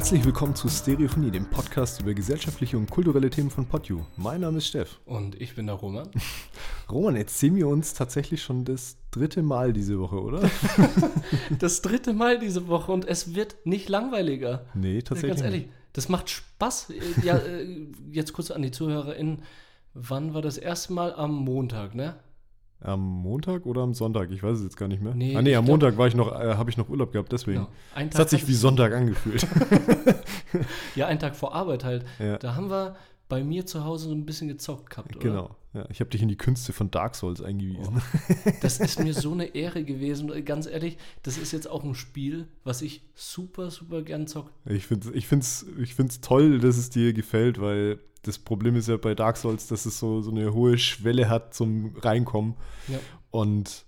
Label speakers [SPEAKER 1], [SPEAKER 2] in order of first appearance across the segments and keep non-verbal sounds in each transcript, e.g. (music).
[SPEAKER 1] Herzlich willkommen zu Stereophonie, dem Podcast über gesellschaftliche und kulturelle Themen von PodU. Mein Name ist Steff.
[SPEAKER 2] Und ich bin der Roman. (laughs)
[SPEAKER 1] Roman, jetzt sehen wir uns tatsächlich schon das dritte Mal diese Woche, oder? (laughs)
[SPEAKER 2] das dritte Mal diese Woche und es wird nicht langweiliger.
[SPEAKER 1] Nee, tatsächlich.
[SPEAKER 2] Ganz ehrlich, das macht Spaß. Ja, äh, jetzt kurz an die ZuhörerInnen. Wann war das erste Mal? Am Montag, ne?
[SPEAKER 1] Am Montag oder am Sonntag? Ich weiß es jetzt gar nicht mehr. Nee, ah, nee am Montag war ich noch, äh, habe ich noch Urlaub gehabt, deswegen. Genau. Es hat sich wie Sonntag angefühlt. (laughs)
[SPEAKER 2] ja, einen Tag vor Arbeit halt. Ja. Da haben wir bei mir zu Hause so ein bisschen gezockt gehabt, oder?
[SPEAKER 1] Genau. Ja, ich habe dich in die Künste von Dark Souls eingewiesen.
[SPEAKER 2] Oh, (laughs) das ist mir so eine Ehre gewesen. Ganz ehrlich, das ist jetzt auch ein Spiel, was ich super, super gern zocke.
[SPEAKER 1] Ich finde es ich find's, ich find's toll, dass es dir gefällt, weil das Problem ist ja bei Dark Souls, dass es so, so eine hohe Schwelle hat zum Reinkommen. Ja. Und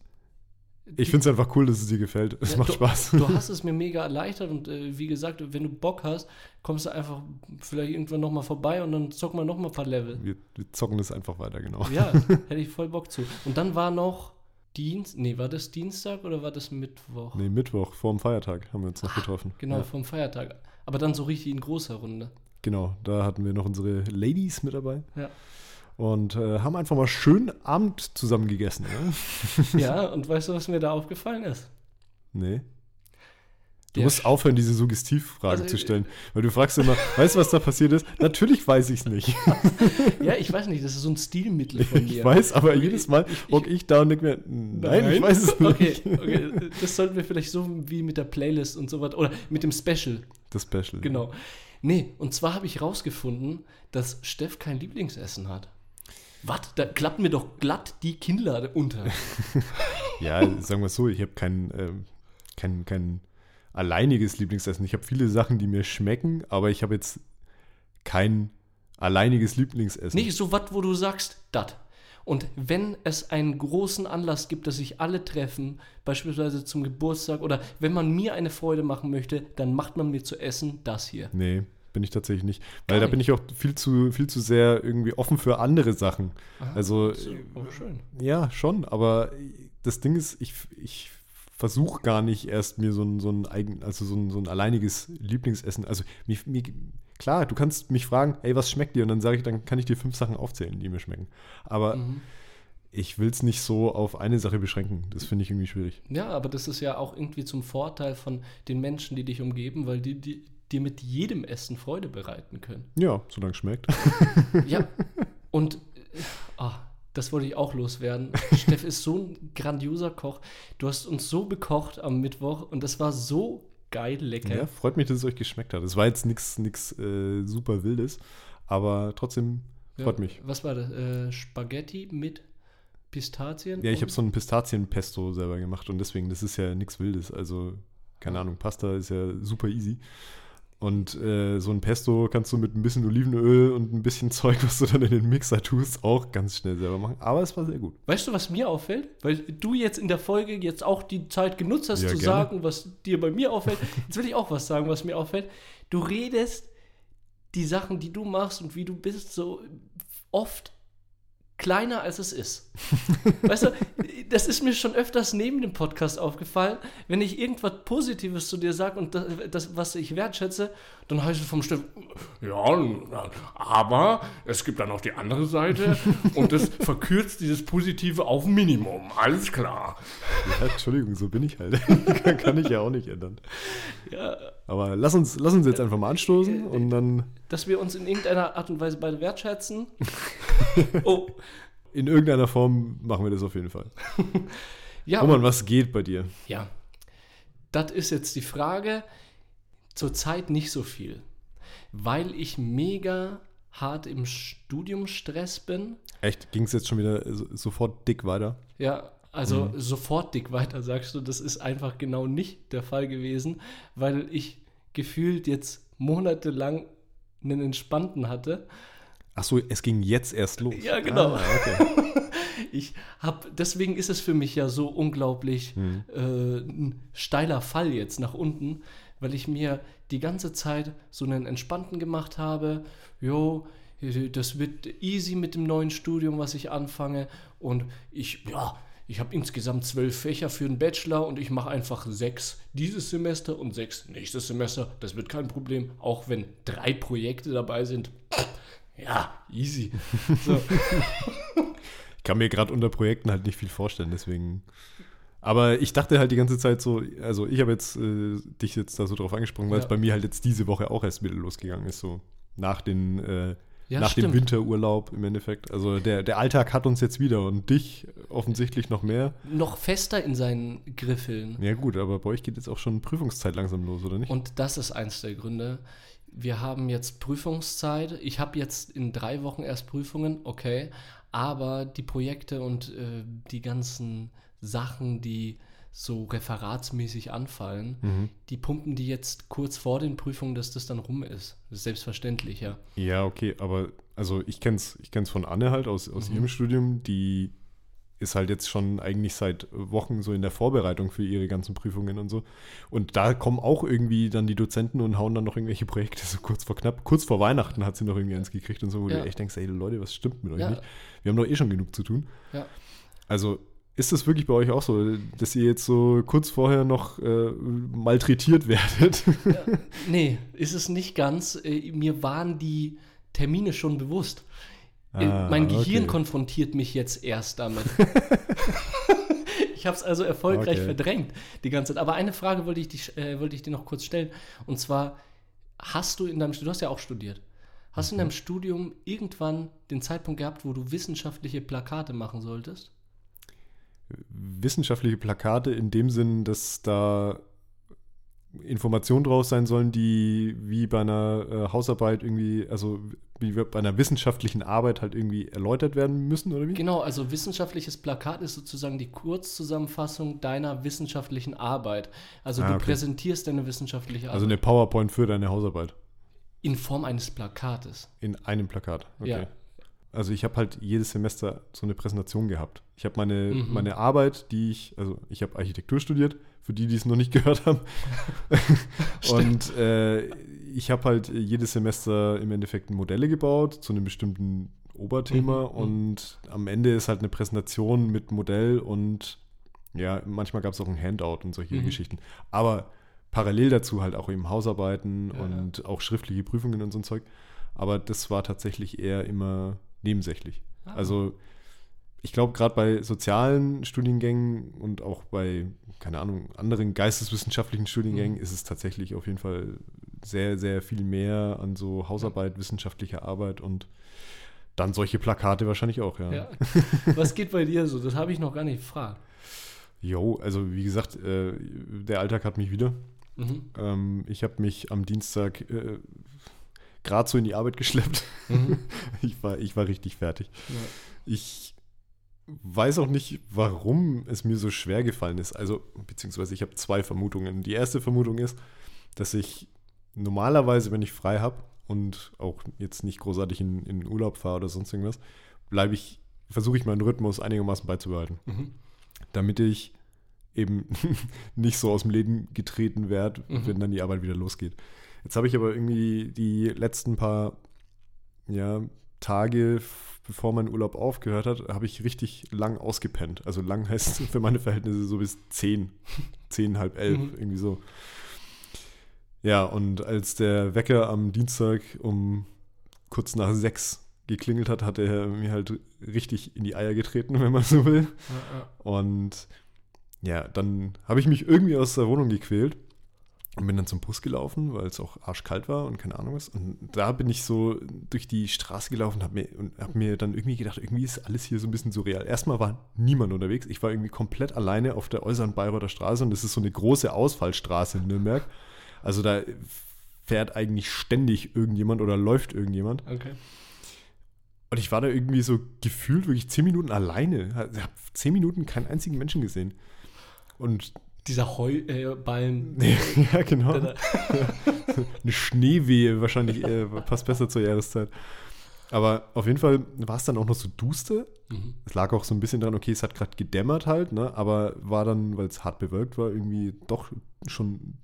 [SPEAKER 1] ich finde es einfach cool, dass es dir gefällt. Es ja, macht
[SPEAKER 2] du,
[SPEAKER 1] Spaß.
[SPEAKER 2] Du hast es mir mega erleichtert und äh, wie gesagt, wenn du Bock hast, kommst du einfach vielleicht irgendwann nochmal vorbei und dann zocken wir nochmal ein paar Level.
[SPEAKER 1] Wir, wir, zocken das einfach weiter, genau.
[SPEAKER 2] Ja, (laughs) hätte ich voll Bock zu. Und dann war noch Dienst, nee, war das Dienstag oder war das Mittwoch?
[SPEAKER 1] Nee, Mittwoch, vor dem Feiertag haben wir uns noch ah, getroffen.
[SPEAKER 2] Genau, ja. vor dem Feiertag. Aber dann so richtig in großer Runde.
[SPEAKER 1] Genau, da hatten wir noch unsere Ladies mit dabei.
[SPEAKER 2] Ja.
[SPEAKER 1] Und äh, haben einfach mal schön Abend zusammen gegessen.
[SPEAKER 2] Ja? (laughs) ja, und weißt du, was mir da aufgefallen ist?
[SPEAKER 1] Nee. Du Der musst aufhören, diese Suggestivfragen also, zu stellen. Weil du fragst immer, weißt du, was da passiert ist? Natürlich weiß ich es nicht. (laughs)
[SPEAKER 2] ja, ich weiß nicht, das ist so ein Stilmittel von
[SPEAKER 1] mir. Ich weiß, aber jedes Mal hocke ich, ich, da und denke mir, nein, nein, ich weiß es (laughs) nicht.
[SPEAKER 2] Okay, okay, das sollten wir vielleicht so wie mit der Playlist und so was, oder mit dem Special.
[SPEAKER 1] Das Special.
[SPEAKER 2] Genau. Ja. Nee, und zwar habe ich rausgefunden, dass Steff kein Lieblingsessen hat. Was? Da klappt mir doch glatt die Kinnlade unter. (laughs)
[SPEAKER 1] ja, sagen wir es so, ich habe kein, äh, kein, kein alleiniges Lieblingsessen. Ich habe viele Sachen, die mir schmecken, aber ich habe jetzt kein alleiniges Lieblingsessen.
[SPEAKER 2] Nicht so was, wo du sagst, dat. Und wenn es einen großen Anlass gibt, dass sich alle treffen, beispielsweise zum Geburtstag oder wenn man mir eine Freude machen möchte, dann macht man mir zu essen das hier.
[SPEAKER 1] Nee, bin ich tatsächlich nicht. Weil Gar da nicht. bin ich auch viel zu, viel zu sehr irgendwie offen für andere Sachen. Aha, also,
[SPEAKER 2] ist schön.
[SPEAKER 1] Ja, schon, aber das Ding ist, ich, ich versuche gar nicht erst mir so ein, so ein eigen, also so ein, so ein alleiniges Lieblingsessen. Also mir, mir, klar, du kannst mich fragen, hey, was schmeckt dir? Und dann sage ich, dann kann ich dir fünf Sachen aufzählen, die mir schmecken. Aber mhm. ich will es nicht so auf eine Sache beschränken. Das finde ich irgendwie schwierig.
[SPEAKER 2] Ja, aber das ist ja auch irgendwie zum Vorteil von den Menschen, die dich umgeben, weil die, die dir mit jedem Essen Freude bereiten können.
[SPEAKER 1] Ja, solange es schmeckt. (laughs)
[SPEAKER 2] ja, (laughs) und ah, das wollte ich auch loswerden. Steff ist so ein grandioser Koch. Du hast uns so bekocht am Mittwoch und das war so geil lecker.
[SPEAKER 1] Ja, freut mich, dass es euch geschmeckt hat. Es war jetzt nichts äh, super Wildes, aber trotzdem freut ja, mich.
[SPEAKER 2] Was war das? Äh, Spaghetti mit Pistazien?
[SPEAKER 1] Ja, ich habe so ein Pistazienpesto selber gemacht und deswegen, das ist ja nichts Wildes. Also, keine Ahnung, Pasta ist ja super easy. Und äh, so ein Pesto kannst du mit ein bisschen Olivenöl und ein bisschen Zeug, was du dann in den Mixer tust, auch ganz schnell selber machen. Aber es war sehr gut.
[SPEAKER 2] Weißt du, was mir auffällt? Weil du jetzt in der Folge jetzt auch die Zeit genutzt hast, ja, zu gerne. sagen, was dir bei mir auffällt. (laughs) Jetzt will ich auch was sagen, was mir auffällt. Du redest die Sachen, die du machst und wie du bist, so oft kleiner als es ist. (laughs) weißt du, das ist mir schon öfters neben dem Podcast aufgefallen, wenn ich irgendwas Positives zu dir sage und das, das, was ich wertschätze, dann heißt es vom Stift, ja, aber es gibt dann auch die andere Seite (laughs) und das verkürzt dieses Positive auf Minimum. Alles klar.
[SPEAKER 1] Ja, Entschuldigung, so bin ich halt. (laughs) Kann ich ja auch nicht ändern. Ja. Aber lass uns, lass uns jetzt einfach mal anstoßen und dann.
[SPEAKER 2] Dass wir uns in irgendeiner Art und Weise beide wertschätzen. (laughs) oh.
[SPEAKER 1] In irgendeiner Form machen wir das auf jeden Fall. (laughs) ja. Roman, was geht bei dir?
[SPEAKER 2] Ja. Das ist jetzt die Frage. Zurzeit nicht so viel. Weil ich mega hart im Studiumstress bin.
[SPEAKER 1] Echt? Ging es jetzt schon wieder sofort dick weiter?
[SPEAKER 2] Ja, also mhm. sofort dick weiter, sagst du. Das ist einfach genau nicht der Fall gewesen, weil ich gefühlt jetzt monatelang einen entspannten hatte.
[SPEAKER 1] Ach so, es ging jetzt erst los.
[SPEAKER 2] Ja, genau. Ah, okay. (laughs) ich habe, deswegen ist es für mich ja so unglaublich mhm. äh, ein steiler Fall jetzt nach unten, weil ich mir die ganze Zeit so einen entspannten gemacht habe. Jo, das wird easy mit dem neuen Studium, was ich anfange. Und ich, ja, ich habe insgesamt zwölf Fächer für einen Bachelor und ich mache einfach sechs dieses Semester und sechs nächstes Semester. Das wird kein Problem, auch wenn drei Projekte dabei sind. Ja, easy. (laughs) So.
[SPEAKER 1] ich kann mir gerade unter Projekten halt nicht viel vorstellen, deswegen. Aber ich dachte halt die ganze Zeit so, also ich habe jetzt äh, dich jetzt da so drauf angesprochen, weil ja. es bei mir halt jetzt diese Woche auch erst wieder losgegangen ist, so nach den äh, ja, nach stimmt. dem Winterurlaub im Endeffekt. Also der, der Alltag hat uns jetzt wieder und dich offensichtlich noch mehr.
[SPEAKER 2] Noch fester in seinen Griffeln.
[SPEAKER 1] Ja gut, aber bei euch geht jetzt auch schon Prüfungszeit langsam los, oder nicht?
[SPEAKER 2] Und das ist eins der Gründe. Wir haben jetzt Prüfungszeit. Ich habe jetzt in drei Wochen erst Prüfungen, okay. Aber die Projekte und äh, die ganzen Sachen, die so referatsmäßig anfallen, mhm. die pumpen die jetzt kurz vor den Prüfungen, dass das dann rum ist. Das ist selbstverständlich, ja.
[SPEAKER 1] Ja, okay, aber also ich kenne es ich kenn's von Anne halt aus, aus mhm. ihrem Studium, die ist halt jetzt schon eigentlich seit Wochen so in der Vorbereitung für ihre ganzen Prüfungen und so. Und da kommen auch irgendwie dann die Dozenten und hauen dann noch irgendwelche Projekte so kurz vor knapp, kurz vor Weihnachten hat sie noch irgendwie eins gekriegt und so, wo ja. du echt denkst, ey Leute, was stimmt mit euch ja. nicht? Wir haben doch eh schon genug zu tun.
[SPEAKER 2] Ja.
[SPEAKER 1] Also ist das wirklich bei euch auch so, dass ihr jetzt so kurz vorher noch äh, malträtiert werdet?
[SPEAKER 2] Ja, nee, ist es nicht ganz. Äh, mir waren die Termine schon bewusst. Äh, ah, mein Gehirn okay. konfrontiert mich jetzt erst damit. (laughs) ich habe es also erfolgreich okay. verdrängt die ganze Zeit. Aber eine Frage wollte ich, dich, äh, wollte ich dir noch kurz stellen. Und zwar, hast du in deinem Studium, du hast ja auch studiert, hast du in deinem mhm. Studium irgendwann den Zeitpunkt gehabt, wo du wissenschaftliche Plakate machen solltest?
[SPEAKER 1] Wissenschaftliche Plakate in dem Sinn, dass da Informationen draus sein sollen, die wie bei einer äh, Hausarbeit irgendwie, also wie bei einer wissenschaftlichen Arbeit halt irgendwie erläutert werden müssen, oder wie?
[SPEAKER 2] Genau, also wissenschaftliches Plakat ist sozusagen die Kurzzusammenfassung deiner wissenschaftlichen Arbeit. Also ah, du okay. präsentierst deine wissenschaftliche
[SPEAKER 1] Arbeit. Also eine PowerPoint für deine Hausarbeit.
[SPEAKER 2] In Form eines Plakates.
[SPEAKER 1] In einem Plakat,
[SPEAKER 2] okay. Ja,
[SPEAKER 1] also ich habe halt jedes Semester so eine Präsentation gehabt. Ich habe meine, mhm. meine Arbeit, die ich, also ich habe Architektur studiert, für die, die es noch nicht (laughs) gehört haben. (laughs) und äh, ich habe halt jedes Semester im Endeffekt Modelle gebaut zu einem bestimmten Oberthema mhm. mhm. und am Ende ist halt eine Präsentation mit Modell und ja, manchmal gab es auch ein Handout und solche mhm. Geschichten. Aber parallel dazu halt auch eben Hausarbeiten ja, und ja. auch schriftliche Prüfungen und so ein Zeug. Aber das war tatsächlich eher immer nebensächlich. Ah. Also ich glaube, gerade bei sozialen Studiengängen und auch bei, keine Ahnung, anderen geisteswissenschaftlichen Studiengängen mhm. ist es tatsächlich auf jeden Fall sehr, sehr viel mehr an so Hausarbeit, wissenschaftlicher Arbeit und dann solche Plakate wahrscheinlich auch, ja. ja.
[SPEAKER 2] Was geht bei dir so? Das habe ich noch gar nicht gefragt.
[SPEAKER 1] Jo, also wie gesagt, äh, der Alltag hat mich wieder. Mhm. Ähm, ich habe mich am Dienstag äh, gerade so in die Arbeit geschleppt. Mhm. (laughs) Ich, war, ich war richtig fertig. Ja. Ich weiß auch nicht, warum es mir so schwer gefallen ist. Also, beziehungsweise ich habe zwei Vermutungen. Die erste Vermutung ist, dass ich normalerweise, wenn ich frei habe und auch jetzt nicht großartig in, in Urlaub fahre oder sonst irgendwas, bleibe ich, versuche ich meinen Rhythmus einigermaßen beizubehalten. Mhm. Damit ich eben (laughs) nicht so aus dem Leben getreten werde, mhm. wenn dann die Arbeit wieder losgeht. Jetzt habe ich aber irgendwie die letzten paar ja, Tage, bevor mein Urlaub aufgehört hat, habe ich richtig lang ausgepennt. Also lang heißt (laughs) für meine Verhältnisse so bis zehn, zehn, halb elf, mhm. irgendwie so. Ja, und als der Wecker am Dienstag um kurz nach sechs geklingelt hat, hat er mir halt richtig in die Eier getreten, (laughs) wenn man so will. Ja, ja. Und ja, dann habe ich mich irgendwie aus der Wohnung gequält und bin dann zum Bus gelaufen, weil es auch arschkalt war und keine Ahnung was. Und da bin ich so durch die Straße gelaufen und habe mir, hab mir dann irgendwie gedacht, irgendwie ist alles hier so ein bisschen surreal. Erstmal war niemand unterwegs. Ich war irgendwie komplett alleine auf der äußeren Bayreuther Straße und das ist so eine große Ausfallstraße in Nürnberg. Also da fährt eigentlich ständig irgendjemand oder läuft irgendjemand.
[SPEAKER 2] Okay.
[SPEAKER 1] Und ich war da irgendwie so gefühlt wirklich zehn Minuten alleine. Ich habe zehn Minuten keinen einzigen Menschen gesehen. Und
[SPEAKER 2] dieser Heuballen.
[SPEAKER 1] Äh, (laughs) ja, genau. (laughs) Eine Schneewehe wahrscheinlich äh, passt besser zur Jahreszeit. Aber auf jeden Fall war es dann auch noch so duster. Mhm. Es lag auch so ein bisschen daran, okay, es hat gerade gedämmert halt, ne? aber war dann, weil es hart bewölkt war, irgendwie doch schon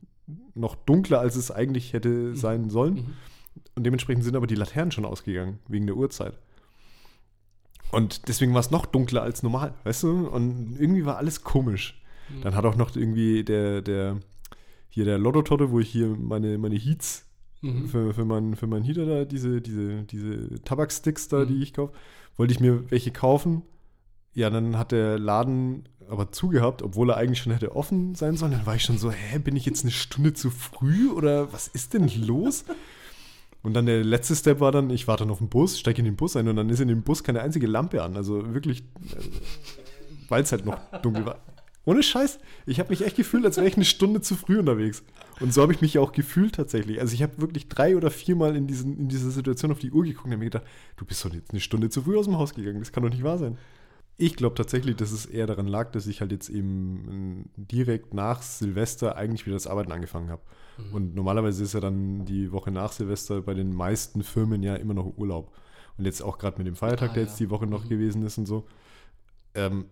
[SPEAKER 1] noch dunkler, als es eigentlich hätte mhm. sein sollen. Mhm. Und dementsprechend sind aber die Laternen schon ausgegangen, wegen der Uhrzeit. Und deswegen war es noch dunkler als normal, weißt du? Und irgendwie war alles komisch. Mhm. Dann hat auch noch irgendwie der, der, hier der Lotto-Totte, wo ich hier meine, meine Heats mhm. für, für, mein, für meinen Heater da, diese, diese, diese Tabaksticks da, mhm. die ich kaufe, wollte ich mir welche kaufen. Ja, dann hat der Laden aber zugehabt, obwohl er eigentlich schon hätte offen sein sollen. Dann war ich schon so, hä, bin ich jetzt eine Stunde zu früh oder was ist denn los? Und dann der letzte Step war dann, ich warte noch auf den Bus, steige in den Bus ein und dann ist in dem Bus keine einzige Lampe an. Also wirklich, äh, weil es halt noch dunkel war. Ohne Scheiß, ich habe mich echt gefühlt, als wäre ich eine Stunde zu früh unterwegs. Und so habe ich mich auch gefühlt tatsächlich. Also ich habe wirklich drei oder viermal in, diesen, in dieser Situation auf die Uhr geguckt und habe mir gedacht, du bist doch jetzt eine Stunde zu früh aus dem Haus gegangen. Das kann doch nicht wahr sein. Ich glaube tatsächlich, dass es eher daran lag, dass ich halt jetzt eben direkt nach Silvester eigentlich wieder das Arbeiten angefangen habe. Mhm. Und normalerweise ist ja dann die Woche nach Silvester bei den meisten Firmen ja immer noch Urlaub. Und jetzt auch gerade mit dem Feiertag, ah, der jetzt die Woche noch mhm. gewesen ist und so, ähm,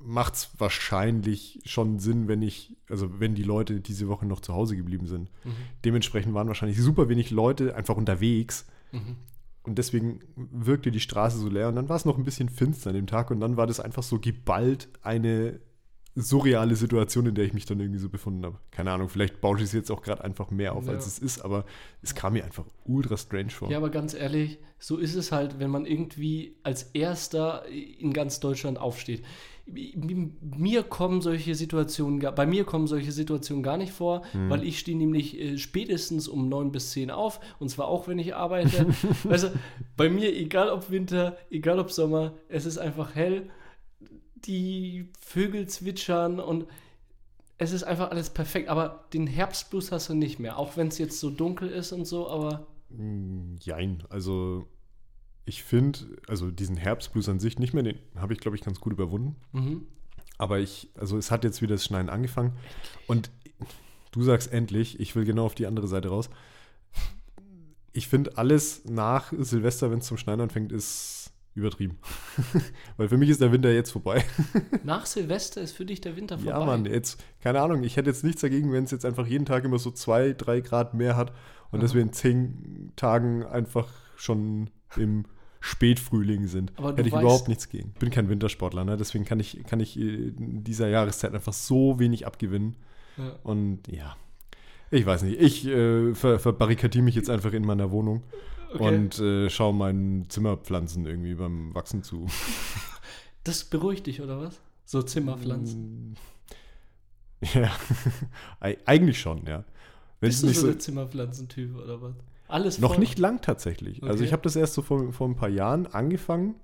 [SPEAKER 1] macht es wahrscheinlich schon Sinn, wenn ich, also wenn die Leute diese Woche noch zu Hause geblieben sind. Mhm. Dementsprechend waren wahrscheinlich super wenig Leute einfach unterwegs. Mhm. Und deswegen wirkte die Straße so leer. Und dann war es noch ein bisschen finster an dem Tag. Und dann war das einfach so geballt eine surreale Situation, in der ich mich dann irgendwie so befunden habe. Keine Ahnung, vielleicht baue ich es jetzt auch gerade einfach mehr auf, ja. als es ist, aber es kam mir einfach ultra strange vor.
[SPEAKER 2] Ja, aber ganz ehrlich, so ist es halt, wenn man irgendwie als Erster in ganz Deutschland aufsteht. Mir kommen solche Situationen, bei mir kommen solche Situationen gar nicht vor, hm. weil ich stehe nämlich äh, spätestens um neun bis zehn auf und zwar auch, wenn ich arbeite. (laughs) also bei mir, egal ob Winter, egal ob Sommer, es ist einfach hell die Vögel zwitschern und es ist einfach alles perfekt. Aber den Herbstblues hast du nicht mehr, auch wenn es jetzt so dunkel ist und so, aber.
[SPEAKER 1] Mm, jein, also ich finde, also diesen Herbstblues an sich nicht mehr, den habe ich, glaube ich, ganz gut überwunden. Mhm. Aber ich, also es hat jetzt wieder das Schneien angefangen. Und du sagst endlich, ich will genau auf die andere Seite raus. Ich finde, alles nach Silvester, wenn es zum Schneien anfängt, ist übertrieben. (laughs) Weil für mich ist der Winter jetzt vorbei. (laughs)
[SPEAKER 2] Nach Silvester ist für dich der Winter vorbei.
[SPEAKER 1] Ja, Mann, jetzt, keine Ahnung, ich hätte jetzt nichts dagegen, wenn es jetzt einfach jeden Tag immer so zwei, drei Grad mehr hat und Aha. dass wir in zehn Tagen einfach schon im Spätfrühling sind. Aber hätte ich weißt, überhaupt nichts gegen. Ich bin kein Wintersportler, ne? deswegen kann ich, kann ich in dieser Jahreszeit einfach so wenig abgewinnen. Ja. Und ja, ich weiß nicht. Ich äh, ver verbarrikadiere mich jetzt einfach in meiner Wohnung okay. und äh, schaue meinen Zimmerpflanzen irgendwie beim Wachsen zu. (laughs)
[SPEAKER 2] Das beruhigt dich, oder was? So Zimmerpflanzen. (laughs)
[SPEAKER 1] Ja, (laughs) eigentlich schon, ja.
[SPEAKER 2] Wenn Bist du so, so der Zimmerpflanzentyp oder was?
[SPEAKER 1] Alles Noch nicht lang tatsächlich. Okay. Also ich habe das erst so vor, vor ein paar Jahren angefangen,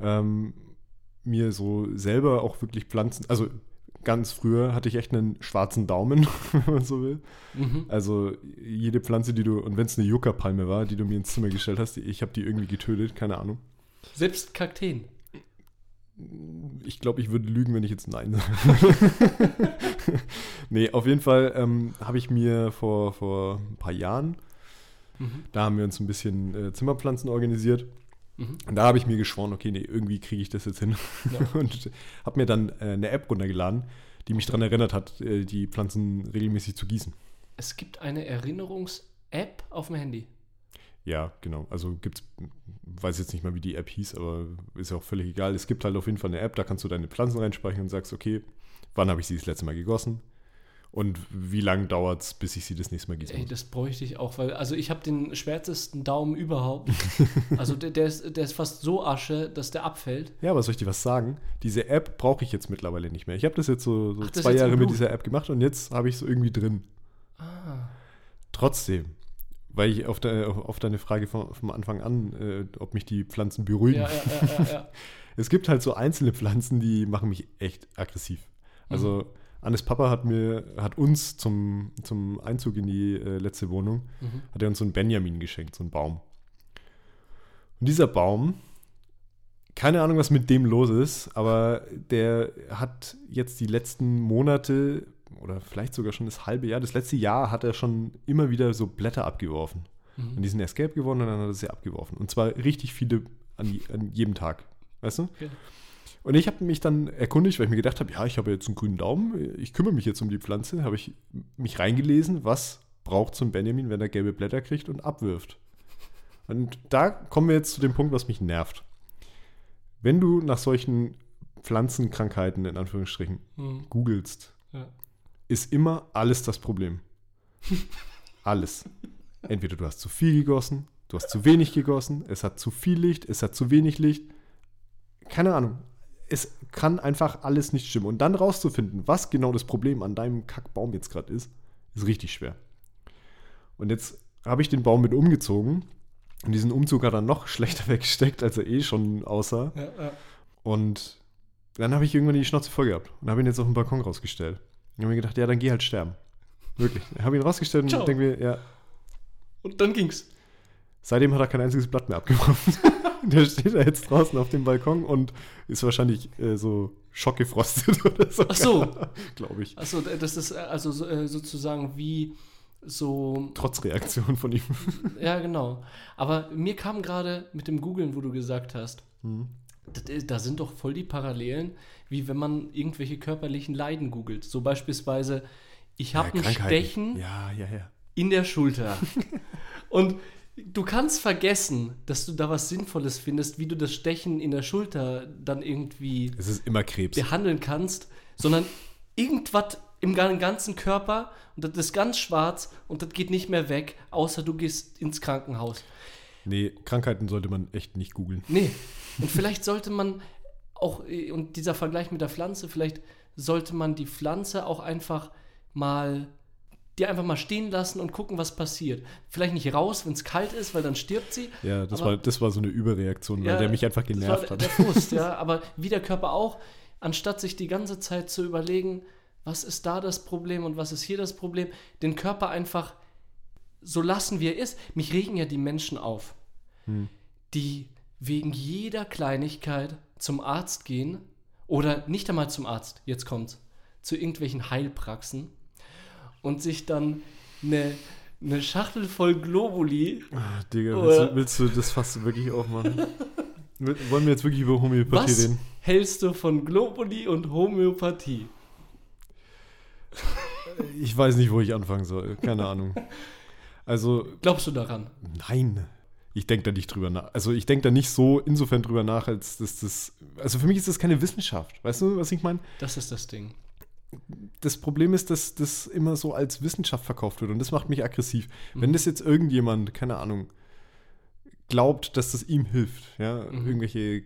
[SPEAKER 1] ähm, mir so selber auch wirklich Pflanzen, also ganz früher hatte ich echt einen schwarzen Daumen, (laughs) wenn man so will. Mhm. Also jede Pflanze, die du, und wenn es eine Yucca-Palme war, die du mir ins Zimmer gestellt hast, ich habe die irgendwie getötet, keine Ahnung.
[SPEAKER 2] Selbst Kakteen.
[SPEAKER 1] Ich glaube, ich würde lügen, wenn ich jetzt Nein (laughs) sage. nee, auf jeden Fall ähm, habe ich mir vor, vor ein paar Jahren, mhm. da haben wir uns ein bisschen äh, Zimmerpflanzen organisiert. Mhm. Und da habe ich mir geschworen, okay, nee, irgendwie kriege ich das jetzt hin. Ja. (laughs) und habe mir dann äh, eine App runtergeladen, die mich daran erinnert hat, äh, die Pflanzen regelmäßig zu gießen.
[SPEAKER 2] Es gibt eine Erinnerungs-App auf dem Handy.
[SPEAKER 1] Ja, genau. Also gibt es, weiß jetzt nicht mal, wie die App hieß, aber ist ja auch völlig egal. Es gibt halt auf jeden Fall eine App, da kannst du deine Pflanzen reinspeichern und sagst, okay, wann habe ich sie das letzte Mal gegossen? Und wie lange dauert es, bis ich sie das nächste Mal gieße?
[SPEAKER 2] Ey, das bräuchte ich auch, weil, also ich habe den schwärzesten Daumen überhaupt. (laughs) also der, der, ist, der ist fast so Asche, dass der abfällt.
[SPEAKER 1] Ja, aber soll ich dir was sagen? Diese App brauche ich jetzt mittlerweile nicht mehr. Ich habe das jetzt so, so Ach, zwei Jahre mit dieser App gemacht und jetzt habe ich es so irgendwie drin. Ah. Trotzdem, weil ich auf, de, auf deine Frage vom, vom Anfang an, äh, ob mich die Pflanzen beruhigen. Ja, ja, ja, (laughs) es gibt halt so einzelne Pflanzen, die machen mich echt aggressiv. Also mhm Annes Papa hat mir, hat uns zum, zum Einzug in die äh, letzte Wohnung, mhm. hat er uns so einen Benjamin geschenkt, so einen Baum. Und dieser Baum, keine Ahnung, was mit dem los ist, aber der hat jetzt die letzten Monate oder vielleicht sogar schon das halbe Jahr, das letzte Jahr hat er schon immer wieder so Blätter abgeworfen. Mhm. Und die sind Escape geworden und dann hat er sie abgeworfen. Und zwar richtig viele an, an jedem Tag. Weißt du? Okay. Und ich habe mich dann erkundigt, weil ich mir gedacht habe, ja, ich habe jetzt einen grünen Daumen, ich kümmere mich jetzt um die Pflanze, habe ich mich reingelesen, was braucht so ein Benjamin, wenn er gelbe Blätter kriegt und abwirft. Und da kommen wir jetzt zu dem Punkt, was mich nervt. wenn du nach solchen Pflanzenkrankheiten in Anführungsstrichen
[SPEAKER 2] Hm.
[SPEAKER 1] googelst,
[SPEAKER 2] Ja.
[SPEAKER 1] ist immer alles das Problem. (laughs) alles. Entweder du hast zu viel gegossen, du hast zu wenig gegossen, es hat zu viel Licht, es hat zu wenig Licht. Keine Ahnung. Es kann einfach alles nicht stimmen. Und dann rauszufinden, was genau das Problem an deinem Kackbaum jetzt gerade ist, ist richtig schwer. Und jetzt habe ich den Baum mit umgezogen. Und diesen Umzug hat er noch (laughs) schlechter weggesteckt, als er eh schon aussah.
[SPEAKER 2] Ja, ja.
[SPEAKER 1] Und dann habe ich irgendwann die Schnauze voll gehabt und habe ihn jetzt auf den Balkon rausgestellt. Und habe mir gedacht, ja, dann geh halt sterben. Wirklich. Ich habe ihn rausgestellt und denke mir, ja,
[SPEAKER 2] Und dann ging's.
[SPEAKER 1] Seitdem hat er kein einziges Blatt mehr abgeworfen. (laughs) Der steht da jetzt draußen auf dem Balkon und ist wahrscheinlich äh, so schockgefrostet (laughs) oder so.
[SPEAKER 2] Ach so. (laughs)
[SPEAKER 1] Glaube ich.
[SPEAKER 2] Achso, das ist äh, also so, äh, sozusagen wie so.
[SPEAKER 1] Trotzreaktion von ihm.
[SPEAKER 2] Ja, genau. Aber mir kam gerade mit dem Googlen, wo du gesagt hast,
[SPEAKER 1] Hm.
[SPEAKER 2] da sind doch voll die Parallelen, wie wenn man irgendwelche körperlichen Leiden googelt. So beispielsweise, ich habe ein
[SPEAKER 1] Krankheiten.
[SPEAKER 2] Stechen
[SPEAKER 1] Ja, ja, ja.
[SPEAKER 2] in der Schulter. Und du kannst vergessen, dass du da was Sinnvolles findest, wie du das Stechen in der Schulter dann irgendwie
[SPEAKER 1] Es ist immer Krebs.
[SPEAKER 2] behandeln kannst, sondern irgendwas im gan- ganzen Körper und das ist ganz schwarz und das geht nicht mehr weg, außer du gehst ins Krankenhaus.
[SPEAKER 1] Nee, Krankheiten sollte man echt nicht googeln.
[SPEAKER 2] Nee. Und vielleicht sollte man auch, äh, und dieser Vergleich mit der Pflanze, vielleicht sollte man die Pflanze auch einfach mal, die einfach mal stehen lassen und gucken, was passiert. Vielleicht nicht raus, wenn es kalt ist, weil dann stirbt sie.
[SPEAKER 1] Ja, das,
[SPEAKER 2] Aber-
[SPEAKER 1] war, das war so eine Überreaktion, weil
[SPEAKER 2] Ja,
[SPEAKER 1] der mich einfach genervt hat.
[SPEAKER 2] der Frust, ja. (laughs) Aber wie der Körper auch, anstatt sich die ganze Zeit zu überlegen, was ist da das Problem und was ist hier das Problem, den Körper einfach so lassen, wie er ist. Mich regen ja die Menschen auf,
[SPEAKER 1] Hm.
[SPEAKER 2] die wegen jeder Kleinigkeit zum Arzt gehen oder nicht einmal zum Arzt, jetzt kommt's, zu irgendwelchen Heilpraxen und sich dann eine, eine Schachtel voll Globuli
[SPEAKER 1] Ah, Digga, willst du, willst du das fast wirklich aufmachen? Wollen wir jetzt wirklich über Homöopathie
[SPEAKER 2] Was
[SPEAKER 1] reden?
[SPEAKER 2] hältst du von Globuli und Homöopathie?
[SPEAKER 1] Ich weiß nicht, wo ich anfangen soll. Keine Ahnung. Also,
[SPEAKER 2] Glaubst du daran?
[SPEAKER 1] nein. Ich denke da nicht drüber nach. Also, ich denke da nicht so insofern drüber nach, als dass das. Also, für mich ist das keine Wissenschaft. Weißt du, was ich meine?
[SPEAKER 2] Das ist das Ding.
[SPEAKER 1] Das Problem ist, dass das immer so als Wissenschaft verkauft wird und das macht mich aggressiv. Wenn das jetzt irgendjemand, keine Ahnung, glaubt, dass das ihm hilft, ja,
[SPEAKER 2] Mhm.
[SPEAKER 1] irgendwelche,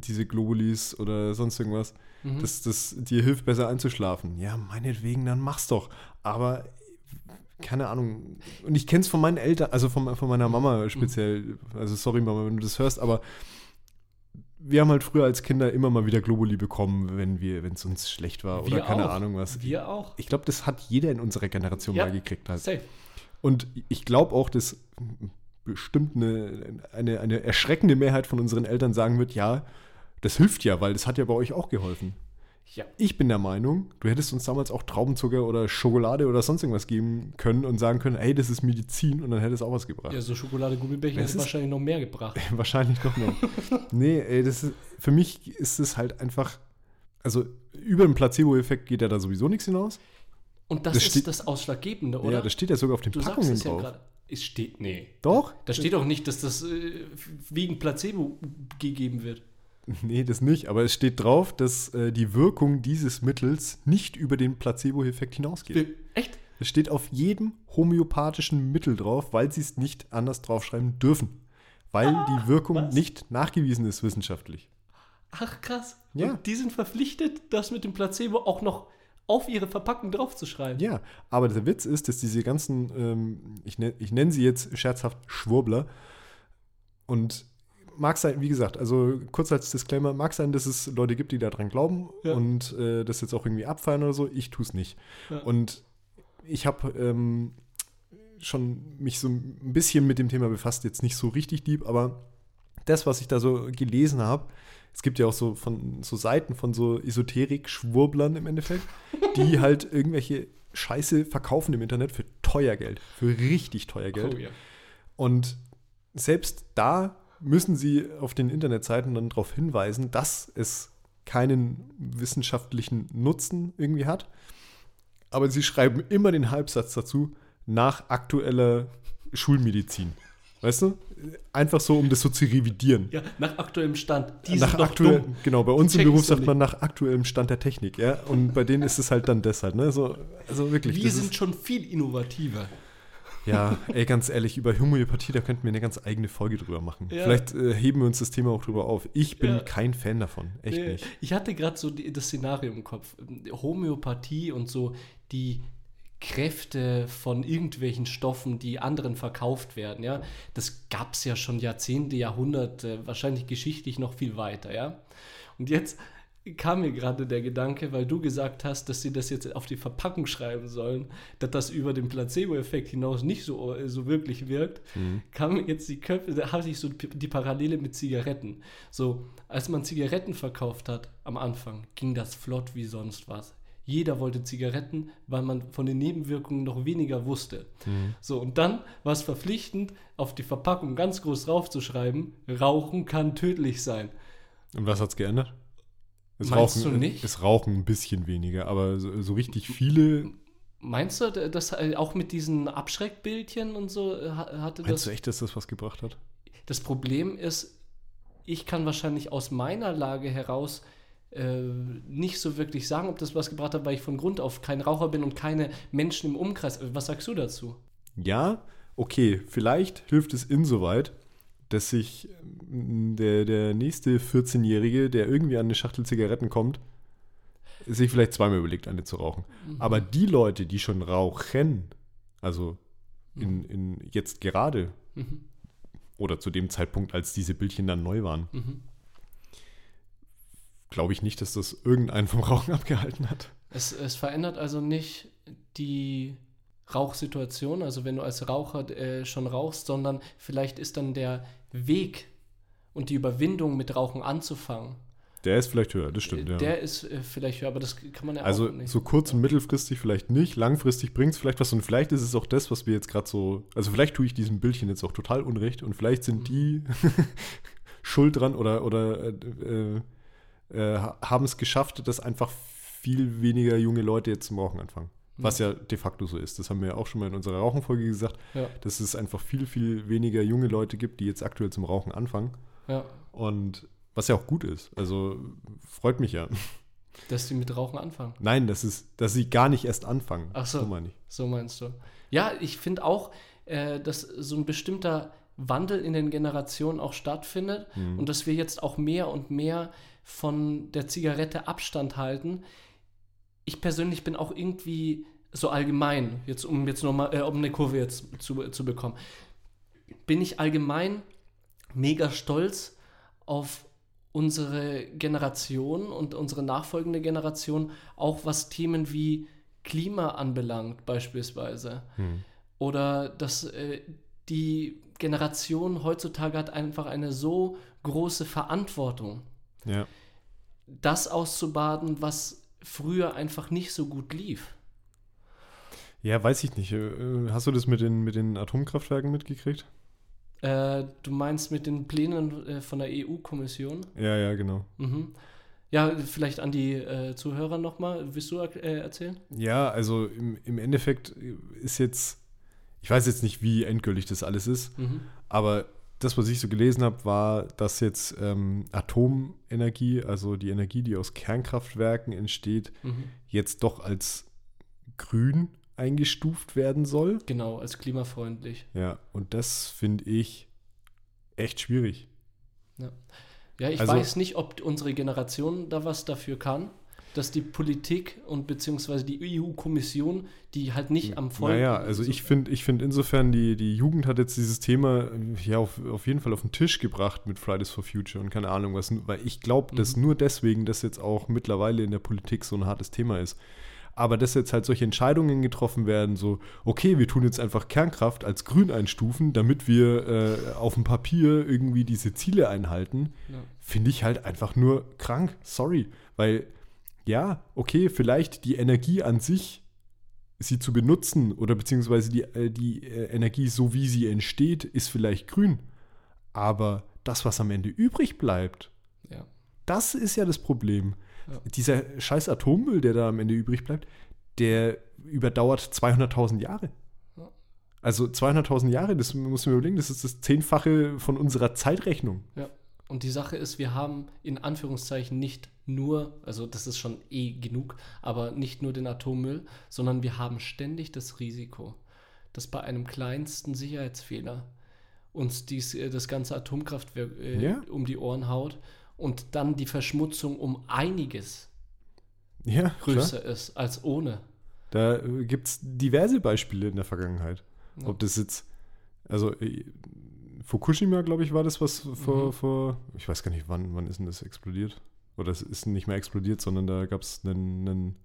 [SPEAKER 1] diese Globulis oder sonst irgendwas,
[SPEAKER 2] Mhm.
[SPEAKER 1] dass das dir hilft, besser einzuschlafen. Ja, meinetwegen, dann mach's doch. Aber keine Ahnung. Und ich kenne es von meinen Eltern, also von, von meiner Mama speziell. Also sorry, Mama, wenn du das hörst, aber wir haben halt früher als Kinder immer mal wieder Globuli bekommen, wenn wir, wenn es uns schlecht war oder
[SPEAKER 2] Wir
[SPEAKER 1] keine
[SPEAKER 2] auch.
[SPEAKER 1] Ahnung was.
[SPEAKER 2] Wir auch.
[SPEAKER 1] Ich glaube, das hat jeder in unserer Generation
[SPEAKER 2] Ja.
[SPEAKER 1] mal gekriegt halt.
[SPEAKER 2] Safe.
[SPEAKER 1] Und ich glaube auch, dass bestimmt eine, eine, eine erschreckende Mehrheit von unseren Eltern sagen wird, ja, das hilft ja, weil das hat ja bei euch auch geholfen.
[SPEAKER 2] Ja.
[SPEAKER 1] Ich bin der Meinung, du hättest uns damals auch Traubenzucker oder Schokolade oder sonst irgendwas geben können und sagen können, ey, das ist Medizin und dann hätte es auch was gebracht.
[SPEAKER 2] Ja, so Schokolade, Gummibärchen
[SPEAKER 1] Es
[SPEAKER 2] hätte wahrscheinlich noch mehr gebracht. (laughs)
[SPEAKER 1] Wahrscheinlich noch mehr. (laughs) nee, ey, das ist, für mich ist es halt einfach, also über den Placebo-Effekt geht ja da sowieso nichts hinaus.
[SPEAKER 2] Und das,
[SPEAKER 1] Das
[SPEAKER 2] ist das Ausschlaggebende, oder?
[SPEAKER 1] Ja, das steht ja sogar auf den
[SPEAKER 2] du sagst
[SPEAKER 1] Packungen
[SPEAKER 2] es ja
[SPEAKER 1] drauf.
[SPEAKER 2] gerade. Es steht, nee.
[SPEAKER 1] Doch?
[SPEAKER 2] Da steht auch nicht, dass das äh, wegen Placebo gegeben wird. (laughs)
[SPEAKER 1] Nee, das nicht. Aber es steht drauf, dass äh, die Wirkung dieses Mittels nicht über den Placebo-Effekt hinausgeht.
[SPEAKER 2] Echt?
[SPEAKER 1] Es steht auf jedem homöopathischen Mittel drauf, weil sie es nicht anders draufschreiben dürfen. Weil die Wirkung
[SPEAKER 2] was?
[SPEAKER 1] nicht nachgewiesen ist wissenschaftlich.
[SPEAKER 2] Ach, krass.
[SPEAKER 1] Ja.
[SPEAKER 2] Und die sind verpflichtet, das mit dem Placebo auch noch auf ihre Verpackung draufzuschreiben.
[SPEAKER 1] Ja, aber der Witz ist, dass diese ganzen, ähm, ich, nenn, ich nenne sie jetzt scherzhaft Schwurbler, und mag sein, wie gesagt, also kurz als Disclaimer, mag sein, dass es Leute gibt, die daran glauben
[SPEAKER 2] Ja.
[SPEAKER 1] und äh, das jetzt auch irgendwie abfeiern oder so. Ich tue es nicht.
[SPEAKER 2] Ja.
[SPEAKER 1] Und ich habe ähm, schon mich so ein bisschen mit dem Thema befasst, jetzt nicht so richtig deep, aber das, was ich da so gelesen habe, es gibt ja auch so von so Seiten von so Esoterik-Schwurblern im Endeffekt, die (laughs) halt irgendwelche Scheiße verkaufen im Internet für teuer Geld, für richtig teuer Geld.
[SPEAKER 2] Oh, ja.
[SPEAKER 1] Und selbst da müssen sie auf den Internetseiten dann darauf hinweisen, dass es keinen wissenschaftlichen Nutzen irgendwie hat. Aber sie schreiben immer den Halbsatz dazu nach aktueller Schulmedizin. Weißt du? Einfach so, um das so zu revidieren.
[SPEAKER 2] Ja, nach aktuellem Stand.
[SPEAKER 1] Die nach aktuell, Genau, bei uns im Beruf sagt man nach aktuellem Stand der Technik, ja. Und bei denen ist es halt dann deshalb, ne? So, also wirklich.
[SPEAKER 2] Wir sind schon viel innovativer.
[SPEAKER 1] Ja, ey, ganz ehrlich, über Homöopathie, da könnten wir eine ganz eigene Folge drüber machen. Ja. Vielleicht äh, heben wir uns das Thema auch drüber auf. Ich bin ja. kein Fan davon, echt nee. nicht.
[SPEAKER 2] Ich hatte gerade so die, das Szenario im Kopf. Homöopathie und so die Kräfte von irgendwelchen Stoffen, die anderen verkauft werden, ja. Das gab es ja schon Jahrzehnte, Jahrhunderte, wahrscheinlich geschichtlich noch viel weiter, ja. Und jetzt kam mir gerade der Gedanke, weil du gesagt hast, dass sie das jetzt auf die Verpackung schreiben sollen, dass das über den Placebo-Effekt hinaus nicht so, so wirklich wirkt, mhm. kam mir jetzt die Köpfe, da habe ich so die Parallele mit Zigaretten. So, als man Zigaretten verkauft hat am Anfang, ging das flott wie sonst was. Jeder wollte Zigaretten, weil man von den Nebenwirkungen noch weniger wusste. Mhm. So, und dann war es verpflichtend, auf die Verpackung ganz groß draufzuschreiben, Rauchen kann tödlich sein.
[SPEAKER 1] Und was hat es geändert?
[SPEAKER 2] Es Meinst rauchen, du nicht?
[SPEAKER 1] Es rauchen ein bisschen weniger, aber so, so richtig viele.
[SPEAKER 2] Meinst du, dass äh, auch mit diesen Abschreckbildchen und so äh, hatte
[SPEAKER 1] Meinst das. Meinst du echt, dass das was gebracht hat?
[SPEAKER 2] Das Problem ist, ich kann wahrscheinlich aus meiner Lage heraus äh, nicht so wirklich sagen, ob das was gebracht hat, weil ich von Grund auf kein Raucher bin und keine Menschen im Umkreis. Was sagst du dazu?
[SPEAKER 1] Ja, okay, vielleicht hilft es insoweit, dass sich mm, der, der nächste 14-Jährige, der irgendwie an eine Schachtel Zigaretten kommt, sich vielleicht zweimal überlegt, eine zu rauchen. Mhm. Aber die Leute, die schon rauchen, also in, mhm. in jetzt gerade mhm. oder zu dem Zeitpunkt, als diese Bildchen dann neu waren, mhm. glaube ich nicht, dass das irgendeinen vom Rauchen (laughs) abgehalten hat.
[SPEAKER 2] Es, es verändert also nicht die Rauchsituation, also wenn du als Raucher äh, schon rauchst, sondern vielleicht ist dann der Weg und die Überwindung mit Rauchen anzufangen.
[SPEAKER 1] Der ist vielleicht höher, das stimmt,
[SPEAKER 2] ja. Der ist äh, vielleicht höher, aber das kann man ja
[SPEAKER 1] also auch nicht. Also so kurz- und mittelfristig vielleicht nicht, langfristig bringt es vielleicht was und vielleicht ist es auch das, was wir jetzt gerade so, also vielleicht tue ich diesem Bildchen jetzt auch total unrecht und vielleicht sind mhm. die (laughs) schuld dran oder, oder äh, äh, haben es geschafft, dass einfach viel weniger junge Leute jetzt zum Rauchen anfangen. Was ja de facto so ist. Das haben wir ja auch schon mal in unserer Rauchenfolge gesagt, ja. dass es einfach viel, viel weniger junge Leute gibt, die jetzt aktuell zum Rauchen anfangen. Ja. Und was ja auch gut ist. Also freut mich ja. (laughs)
[SPEAKER 2] Dass sie mit Rauchen anfangen.
[SPEAKER 1] Nein, das ist, dass sie gar nicht erst anfangen.
[SPEAKER 2] Ach so. So, meine ich. so meinst du. Ja, ich finde auch, äh, dass so ein bestimmter Wandel in den Generationen auch stattfindet mhm. und dass wir jetzt auch mehr und mehr von der Zigarette Abstand halten ich persönlich bin auch irgendwie so allgemein, jetzt um jetzt nochmal, äh, um eine Kurve jetzt zu, zu bekommen, bin ich allgemein mega stolz auf unsere Generation und unsere nachfolgende Generation, auch was Themen wie Klima anbelangt, beispielsweise. Hm. Oder dass äh, die Generation heutzutage hat einfach eine so große Verantwortung, ja. das auszubaden, was früher einfach nicht so gut lief.
[SPEAKER 1] Ja, weiß ich nicht. Äh, hast du das mit den, mit den Atomkraftwerken mitgekriegt?
[SPEAKER 2] Äh, du meinst mit den Plänen äh, von der EU-Kommission?
[SPEAKER 1] Ja, ja, genau.
[SPEAKER 2] Mhm. Ja, vielleicht an die äh, Zuhörer nochmal. Willst du äh, erzählen?
[SPEAKER 1] Ja, also im, im Endeffekt ist jetzt, ich weiß jetzt nicht, wie endgültig das alles ist, mhm. aber das, was ich so gelesen habe, war, dass jetzt ähm, Atomenergie, also die Energie, die aus Kernkraftwerken entsteht, mhm. jetzt doch als grün eingestuft werden soll.
[SPEAKER 2] Genau, als klimafreundlich.
[SPEAKER 1] Ja, und das finde ich echt schwierig.
[SPEAKER 2] Ja, ja ich also, weiß nicht, ob unsere Generation da was dafür kann dass die Politik und beziehungsweise die EU-Kommission, die halt nicht am
[SPEAKER 1] Volk. Naja, also ich finde ich find insofern, die, die Jugend hat jetzt dieses Thema ja auf, auf jeden Fall auf den Tisch gebracht mit Fridays for Future und keine Ahnung was, weil ich glaube, dass mhm. nur deswegen das jetzt auch mittlerweile in der Politik so ein hartes Thema ist. Aber dass jetzt halt solche Entscheidungen getroffen werden, so, okay, wir tun jetzt einfach Kernkraft als grün einstufen, damit wir äh, auf dem Papier irgendwie diese Ziele einhalten, ja. finde ich halt einfach nur krank. Sorry. Weil ja, okay, vielleicht die Energie an sich, sie zu benutzen oder beziehungsweise die, äh, die äh, Energie, so wie sie entsteht, ist vielleicht grün. Aber das, was am Ende übrig bleibt, ja. das ist ja das Problem. Ja. Dieser scheiß Atommüll, der da am Ende übrig bleibt, der überdauert 200.000 Jahre. Ja. Also 200.000 Jahre, das muss man überlegen, das ist das Zehnfache von unserer Zeitrechnung.
[SPEAKER 2] Ja. Und die Sache ist, wir haben in Anführungszeichen nicht nur, also das ist schon eh genug, aber nicht nur den Atommüll, sondern wir haben ständig das Risiko, dass bei einem kleinsten Sicherheitsfehler uns dies, äh, das ganze Atomkraftwerk äh, ja. um die Ohren haut und dann die Verschmutzung um einiges
[SPEAKER 1] ja,
[SPEAKER 2] größer klar. ist als ohne.
[SPEAKER 1] Da äh, gibt es diverse Beispiele in der Vergangenheit. Ja. Ob das jetzt, also äh, Fukushima, glaube ich, war das, was vor, mhm. vor, ich weiß gar nicht, wann, wann ist denn das explodiert? Oder es ist nicht mehr explodiert, sondern da gab es einen, einen,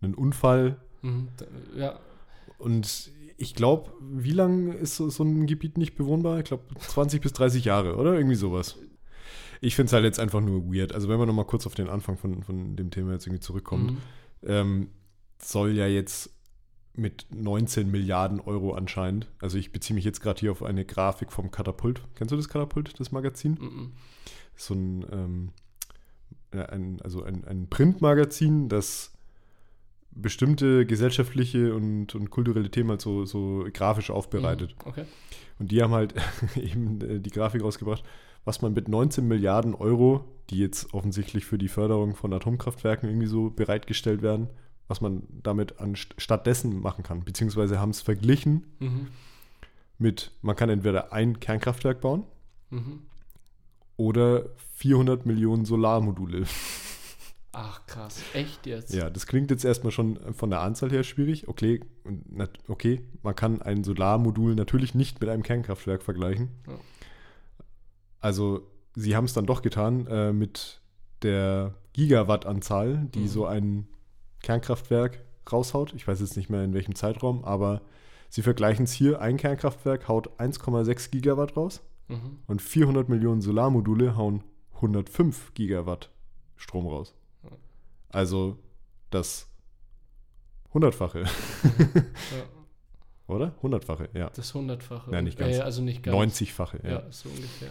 [SPEAKER 1] einen Unfall.
[SPEAKER 2] Mhm. Ja.
[SPEAKER 1] Und ich glaube, wie lange ist so, so, ein Gebiet nicht bewohnbar? Ich glaube 20 bis 30 Jahre, oder? Irgendwie sowas. Ich finde es halt jetzt einfach nur weird. Also wenn wir nochmal kurz auf den Anfang von, von dem Thema jetzt irgendwie zurückkommen, mhm. ähm, soll ja jetzt mit 19 Milliarden Euro anscheinend. Also ich beziehe mich jetzt gerade hier auf eine Grafik vom Katapult. Kennst du das Katapult, das Magazin?
[SPEAKER 2] Mhm.
[SPEAKER 1] So ein, ähm, ein also ein, ein Printmagazin, das bestimmte gesellschaftliche und, und kulturelle Themen halt so, so grafisch aufbereitet.
[SPEAKER 2] Mhm. Okay.
[SPEAKER 1] Und die haben halt (laughs) eben äh, die Grafik rausgebracht, was man mit 19 Milliarden Euro, die jetzt offensichtlich für die Förderung von Atomkraftwerken irgendwie so bereitgestellt werden, was man damit an, stattdessen machen kann. Beziehungsweise haben es verglichen
[SPEAKER 2] mhm.
[SPEAKER 1] mit, man kann entweder ein Kernkraftwerk bauen
[SPEAKER 2] mhm.
[SPEAKER 1] Oder 400 Millionen Solarmodule.
[SPEAKER 2] Ach krass, echt jetzt?
[SPEAKER 1] Ja, das klingt jetzt erstmal schon von der Anzahl her schwierig. Okay, okay, man kann ein Solarmodul natürlich nicht mit einem Kernkraftwerk vergleichen.
[SPEAKER 2] Ja.
[SPEAKER 1] Also sie haben es dann doch getan äh, mit der Gigawattanzahl, die mhm. so ein Kernkraftwerk raushaut. Ich weiß jetzt nicht mehr in welchem Zeitraum, aber sie vergleichen es hier. Ein Kernkraftwerk haut 1,6 Gigawatt raus
[SPEAKER 2] mhm.
[SPEAKER 1] und 400 Millionen Solarmodule hauen 105 Gigawatt Strom raus. Also das Hundertfache.
[SPEAKER 2] ja. (laughs)
[SPEAKER 1] Oder? Hundertfache, ja.
[SPEAKER 2] Das Hundertfache.
[SPEAKER 1] Nein, nicht ganz.
[SPEAKER 2] Äh, also nicht ganz.
[SPEAKER 1] 90-fache, ja.
[SPEAKER 2] Ja, so ungefähr.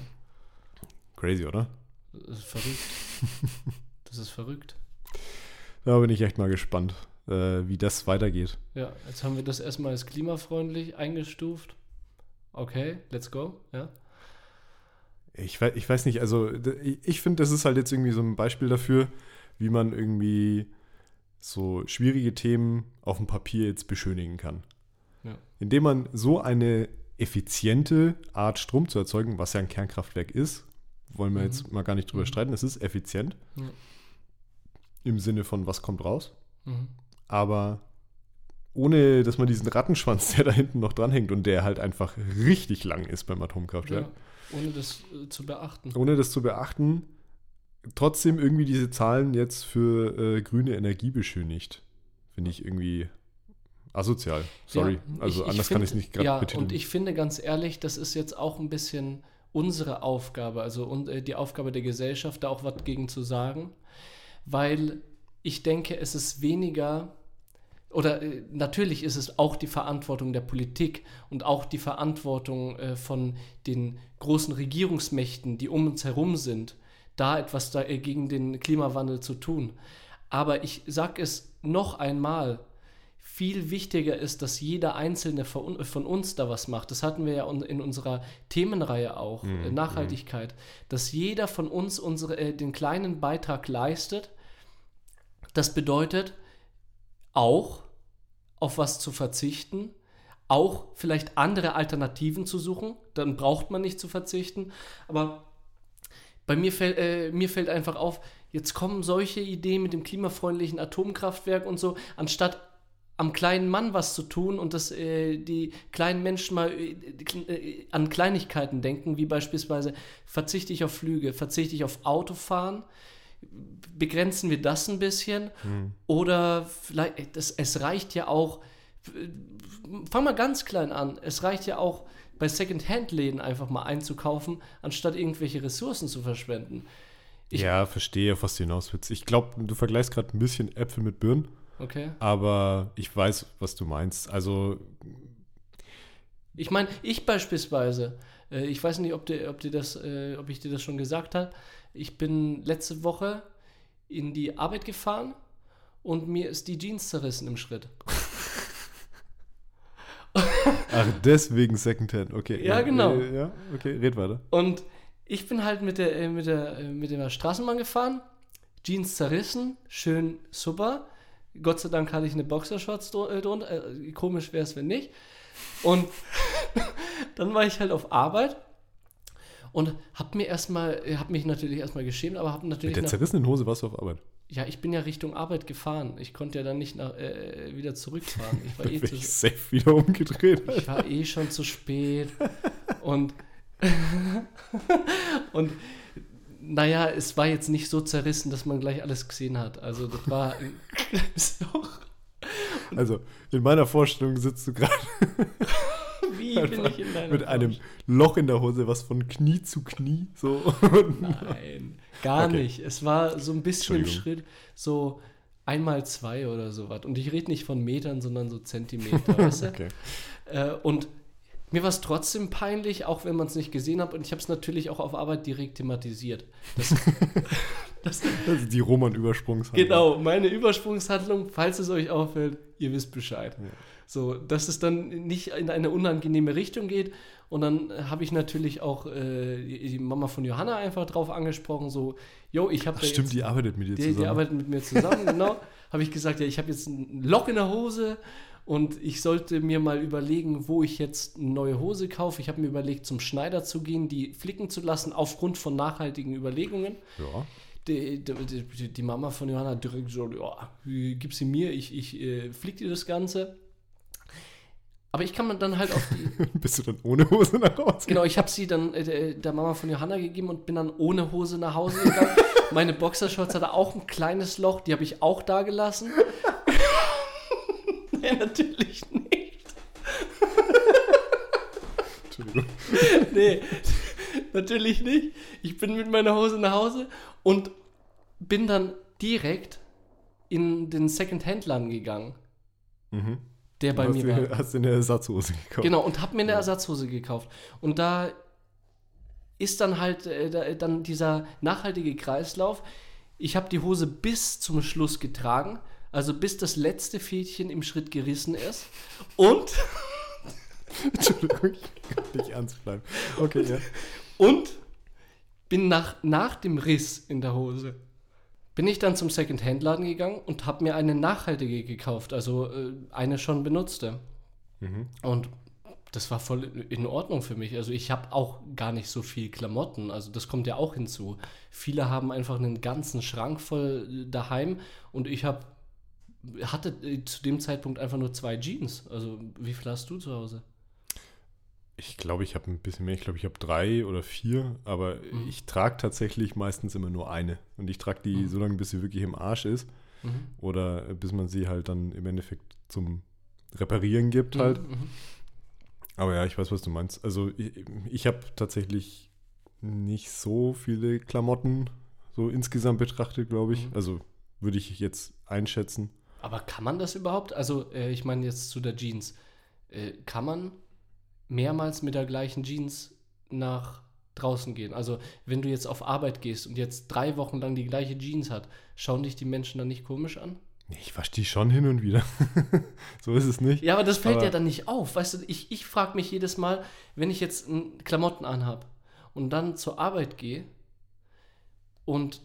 [SPEAKER 1] Crazy, oder?
[SPEAKER 2] Das ist verrückt. (laughs) das ist verrückt.
[SPEAKER 1] Da bin ich echt mal gespannt, äh, wie das weitergeht.
[SPEAKER 2] Ja, jetzt haben wir das erstmal als klimafreundlich eingestuft. Okay, let's go, ja.
[SPEAKER 1] Ich weiß, ich weiß nicht, also ich finde, das ist halt jetzt irgendwie so ein Beispiel dafür, wie man irgendwie so schwierige Themen auf dem Papier jetzt beschönigen kann.
[SPEAKER 2] Ja.
[SPEAKER 1] Indem man so eine effiziente Art Strom zu erzeugen, was ja ein Kernkraftwerk ist, wollen wir mhm. jetzt mal gar nicht drüber mhm. streiten, es ist effizient.
[SPEAKER 2] Ja.
[SPEAKER 1] Im Sinne von, was kommt raus.
[SPEAKER 2] Mhm.
[SPEAKER 1] Aber ohne, dass man diesen Rattenschwanz, (laughs) der da hinten noch dranhängt und der halt einfach richtig lang ist beim Atomkraftwerk.
[SPEAKER 2] Ja, ohne das äh, zu beachten.
[SPEAKER 1] Ohne das zu beachten, trotzdem irgendwie diese Zahlen jetzt für äh, grüne Energie beschönigt. Finde ich irgendwie asozial. Sorry. Ja, also ich, anders ich kann ich es nicht
[SPEAKER 2] gerade Ja, betiteln. und ich finde ganz ehrlich, das ist jetzt auch ein bisschen unsere Aufgabe, also und, äh, die Aufgabe der Gesellschaft, da auch was gegen zu sagen weil ich denke, es ist weniger oder äh, natürlich ist es auch die Verantwortung der Politik und auch die Verantwortung äh, von den großen Regierungsmächten, die um uns herum sind, da etwas da, äh, gegen den Klimawandel zu tun. Aber ich sage es noch einmal, viel wichtiger ist, dass jeder Einzelne von, von, uns da was macht. Das hatten wir ja in unserer Themenreihe auch, mhm. Nachhaltigkeit, dass jeder von uns unsere, äh, den kleinen Beitrag leistet das bedeutet auch auf was zu verzichten, auch vielleicht andere Alternativen zu suchen, dann braucht man nicht zu verzichten. Aber bei mir, fällt, äh, mir fällt einfach auf, jetzt kommen solche Ideen mit dem klimafreundlichen Atomkraftwerk und so, anstatt am kleinen Mann was zu tun und dass äh, die kleinen Menschen mal äh, äh an Kleinigkeiten denken, wie beispielsweise verzichte ich auf Flüge, verzichte ich auf Autofahren, begrenzen wir das ein bisschen
[SPEAKER 1] hm.
[SPEAKER 2] oder vielleicht, das, es reicht ja auch, fang mal ganz klein an, es reicht ja auch bei Second-Hand-Läden einfach mal einzukaufen, anstatt irgendwelche Ressourcen zu verschwenden.
[SPEAKER 1] Ich ja, verstehe, auf was du hinaus willst. Ich glaube, du vergleichst gerade ein bisschen Äpfel mit Birnen.
[SPEAKER 2] Okay.
[SPEAKER 1] Aber ich weiß, was du meinst. Also.
[SPEAKER 2] Ich meine, ich beispielsweise, äh, ich weiß nicht, ob, dir, ob, dir das, äh, ob ich dir das schon gesagt habe, ich bin letzte Woche in die Arbeit gefahren und mir ist die Jeans zerrissen im Schritt. (laughs)
[SPEAKER 1] Ach, deswegen Secondhand, okay.
[SPEAKER 2] Ja, genau.
[SPEAKER 1] Ja, okay, red weiter.
[SPEAKER 2] Und ich bin halt mit der, äh, mit der, äh, mit der Straßenbahn gefahren, Jeans zerrissen, schön super. Gott sei Dank hatte ich eine Boxershorts drunter. Äh, komisch wäre es, wenn nicht. Und (laughs) dann war ich halt auf Arbeit und hab mir erstmal, hab mich natürlich erstmal geschämt, aber hab natürlich.
[SPEAKER 1] Mit der zerrissenen Hose warst du auf Arbeit.
[SPEAKER 2] Ja, ich bin ja Richtung Arbeit gefahren. Ich konnte ja dann nicht nach, äh, wieder zurückfahren. Ich war eh
[SPEAKER 1] zu ich safe wieder umgedreht. (laughs)
[SPEAKER 2] Ich war eh schon zu spät. Und, (laughs) und naja, es war jetzt nicht so zerrissen, dass man gleich alles gesehen hat. Also das war. (laughs)
[SPEAKER 1] Also in meiner Vorstellung sitzt du gerade
[SPEAKER 2] Wie bin ich in deiner
[SPEAKER 1] mit einem Loch in der Hose, was von Knie zu Knie so.
[SPEAKER 2] Nein, gar okay. nicht. Es war so ein bisschen im Schritt, so einmal zwei oder sowas. Und ich rede nicht von Metern, sondern so Zentimeter. (laughs) weißt du? okay. Äh, und mir war es trotzdem peinlich, auch wenn man es nicht gesehen hat. Und ich habe es natürlich auch auf Arbeit direkt thematisiert. Das, (laughs)
[SPEAKER 1] das, das ist die Roman-Übersprungshandlung.
[SPEAKER 2] Genau, meine Übersprungshandlung, falls es euch auffällt, ihr wisst Bescheid. Ja. So, dass es dann nicht in eine unangenehme Richtung geht. Und dann habe ich natürlich auch äh, die Mama von Johanna einfach drauf angesprochen, so, yo, ich habe
[SPEAKER 1] Stimmt, jetzt, die arbeitet mit dir
[SPEAKER 2] die,
[SPEAKER 1] zusammen.
[SPEAKER 2] Die arbeitet mit mir zusammen, (laughs) genau. habe ich gesagt, ja, ich habe jetzt ein Loch in der Hose und ich sollte mir mal überlegen, wo ich jetzt eine neue Hose kaufe. Ich habe mir überlegt, zum Schneider zu gehen, die flicken zu lassen, aufgrund von nachhaltigen Überlegungen.
[SPEAKER 1] Ja.
[SPEAKER 2] Die, die, die, Mama von Johanna direkt so, ja, gib sie mir, ich, ich äh, flick dir das Ganze. Aber ich kann dann halt auf die. (laughs)
[SPEAKER 1] Bist du dann ohne Hose nach Hause?
[SPEAKER 2] Genau, ich habe sie dann äh, der Mama von Johanna gegeben und bin dann ohne Hose nach Hause gegangen. (laughs) Meine Boxershorts hatte auch ein kleines Loch, die habe ich auch da gelassen. (laughs) nee, natürlich nicht. Entschuldigung. nee, natürlich nicht. Ich bin mit meiner Hose nach Hause und bin dann direkt in den Second-Hand-Laden gegangen. Mhm der bei mir
[SPEAKER 1] war. Hast du eine Ersatzhose gekauft?
[SPEAKER 2] Genau, und hab mir eine Ersatzhose gekauft. Und da ist dann halt äh, da, dann dieser nachhaltige Kreislauf. Ich habe die Hose bis zum Schluss getragen, also bis das letzte Fädchen im Schritt gerissen ist. Und. (laughs)
[SPEAKER 1] Entschuldigung, ich kann nicht ernst bleiben. Okay, ja.
[SPEAKER 2] Und bin nach, nach dem Riss in der Hose bin ich dann zum Second-Hand-Laden gegangen und habe mir eine nachhaltige gekauft, also äh, eine schon benutzte. Mhm. Und das war voll in Ordnung für mich. Also ich habe auch gar nicht so viel Klamotten. Also das kommt ja auch hinzu. Viele haben einfach einen ganzen Schrank voll äh, daheim und ich habe hatte äh, zu dem Zeitpunkt einfach nur zwei Jeans. Also wie viel hast du zu Hause?
[SPEAKER 1] Ich glaube, ich habe ein bisschen mehr. Ich glaube, ich habe drei oder vier, aber mhm. ich trage tatsächlich meistens immer nur eine. Und ich trage die mhm. so lange, bis sie wirklich im Arsch ist. Mhm. Oder bis man sie halt dann im Endeffekt zum Reparieren gibt halt. Mhm, mhm. Aber ja, ich weiß, was du meinst. Also ich, ich habe tatsächlich nicht so viele Klamotten, so insgesamt betrachtet, glaube ich. Mhm. Also würde ich jetzt einschätzen.
[SPEAKER 2] Aber kann man das überhaupt? Also äh, ich meine jetzt zu der Jeans. Äh, kann man mehrmals mit der gleichen Jeans nach draußen gehen. Also wenn du jetzt auf Arbeit gehst und jetzt drei Wochen lang die gleiche Jeans hat, schauen dich die Menschen dann nicht komisch an?
[SPEAKER 1] Ich wasche die schon hin und wieder. (laughs) so ist es nicht.
[SPEAKER 2] Ja, aber das fällt aber ja dann nicht auf. Weißt du, ich, ich frage mich jedes Mal, wenn ich jetzt Klamotten anhabe und dann zur Arbeit gehe und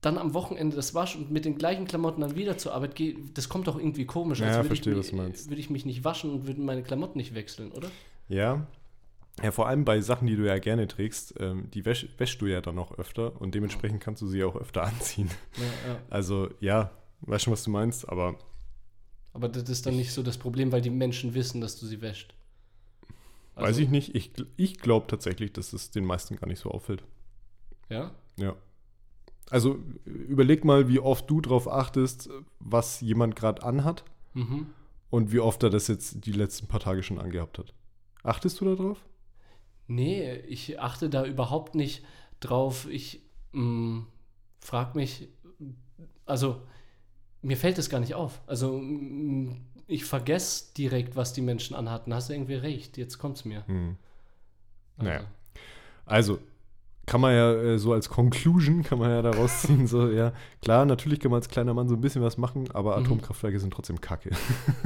[SPEAKER 2] dann am Wochenende das wasche und mit den gleichen Klamotten dann wieder zur Arbeit gehe, das kommt doch irgendwie komisch.
[SPEAKER 1] Ja, verstehe, ich, was du
[SPEAKER 2] meinst. Würde ich mich nicht waschen und würde meine Klamotten nicht wechseln, oder?
[SPEAKER 1] Ja. Ja, vor allem bei Sachen, die du ja gerne trägst, ähm, die wäsch, wäschst du ja dann auch öfter und dementsprechend kannst du sie auch öfter (laughs) anziehen. Ja, ja. Also ja, weißt schon, was du meinst, aber.
[SPEAKER 2] Aber das ist dann nicht so das Problem, weil die Menschen wissen, dass du sie wäscht.
[SPEAKER 1] Also, Weiß ich nicht. Ich, ich glaube tatsächlich, dass es den meisten gar nicht so auffällt.
[SPEAKER 2] Ja?
[SPEAKER 1] Ja. Also überleg mal, wie oft du darauf achtest, was jemand gerade anhat mhm. und wie oft er das jetzt die letzten paar Tage schon angehabt hat. Achtest du da drauf?
[SPEAKER 2] Nee, ich achte da überhaupt nicht drauf. Ich mm, frage mich, also mir fällt es gar nicht auf. Also mm, ich vergesse direkt, was die Menschen anhatten. Hast du irgendwie recht, jetzt kommt es mir. Hm.
[SPEAKER 1] Also. Naja. Also, kann man ja äh, so als Conclusion, kann man ja daraus ziehen, so, ja, klar, natürlich kann man als kleiner Mann so ein bisschen was machen, aber mhm. Atomkraftwerke sind trotzdem kacke.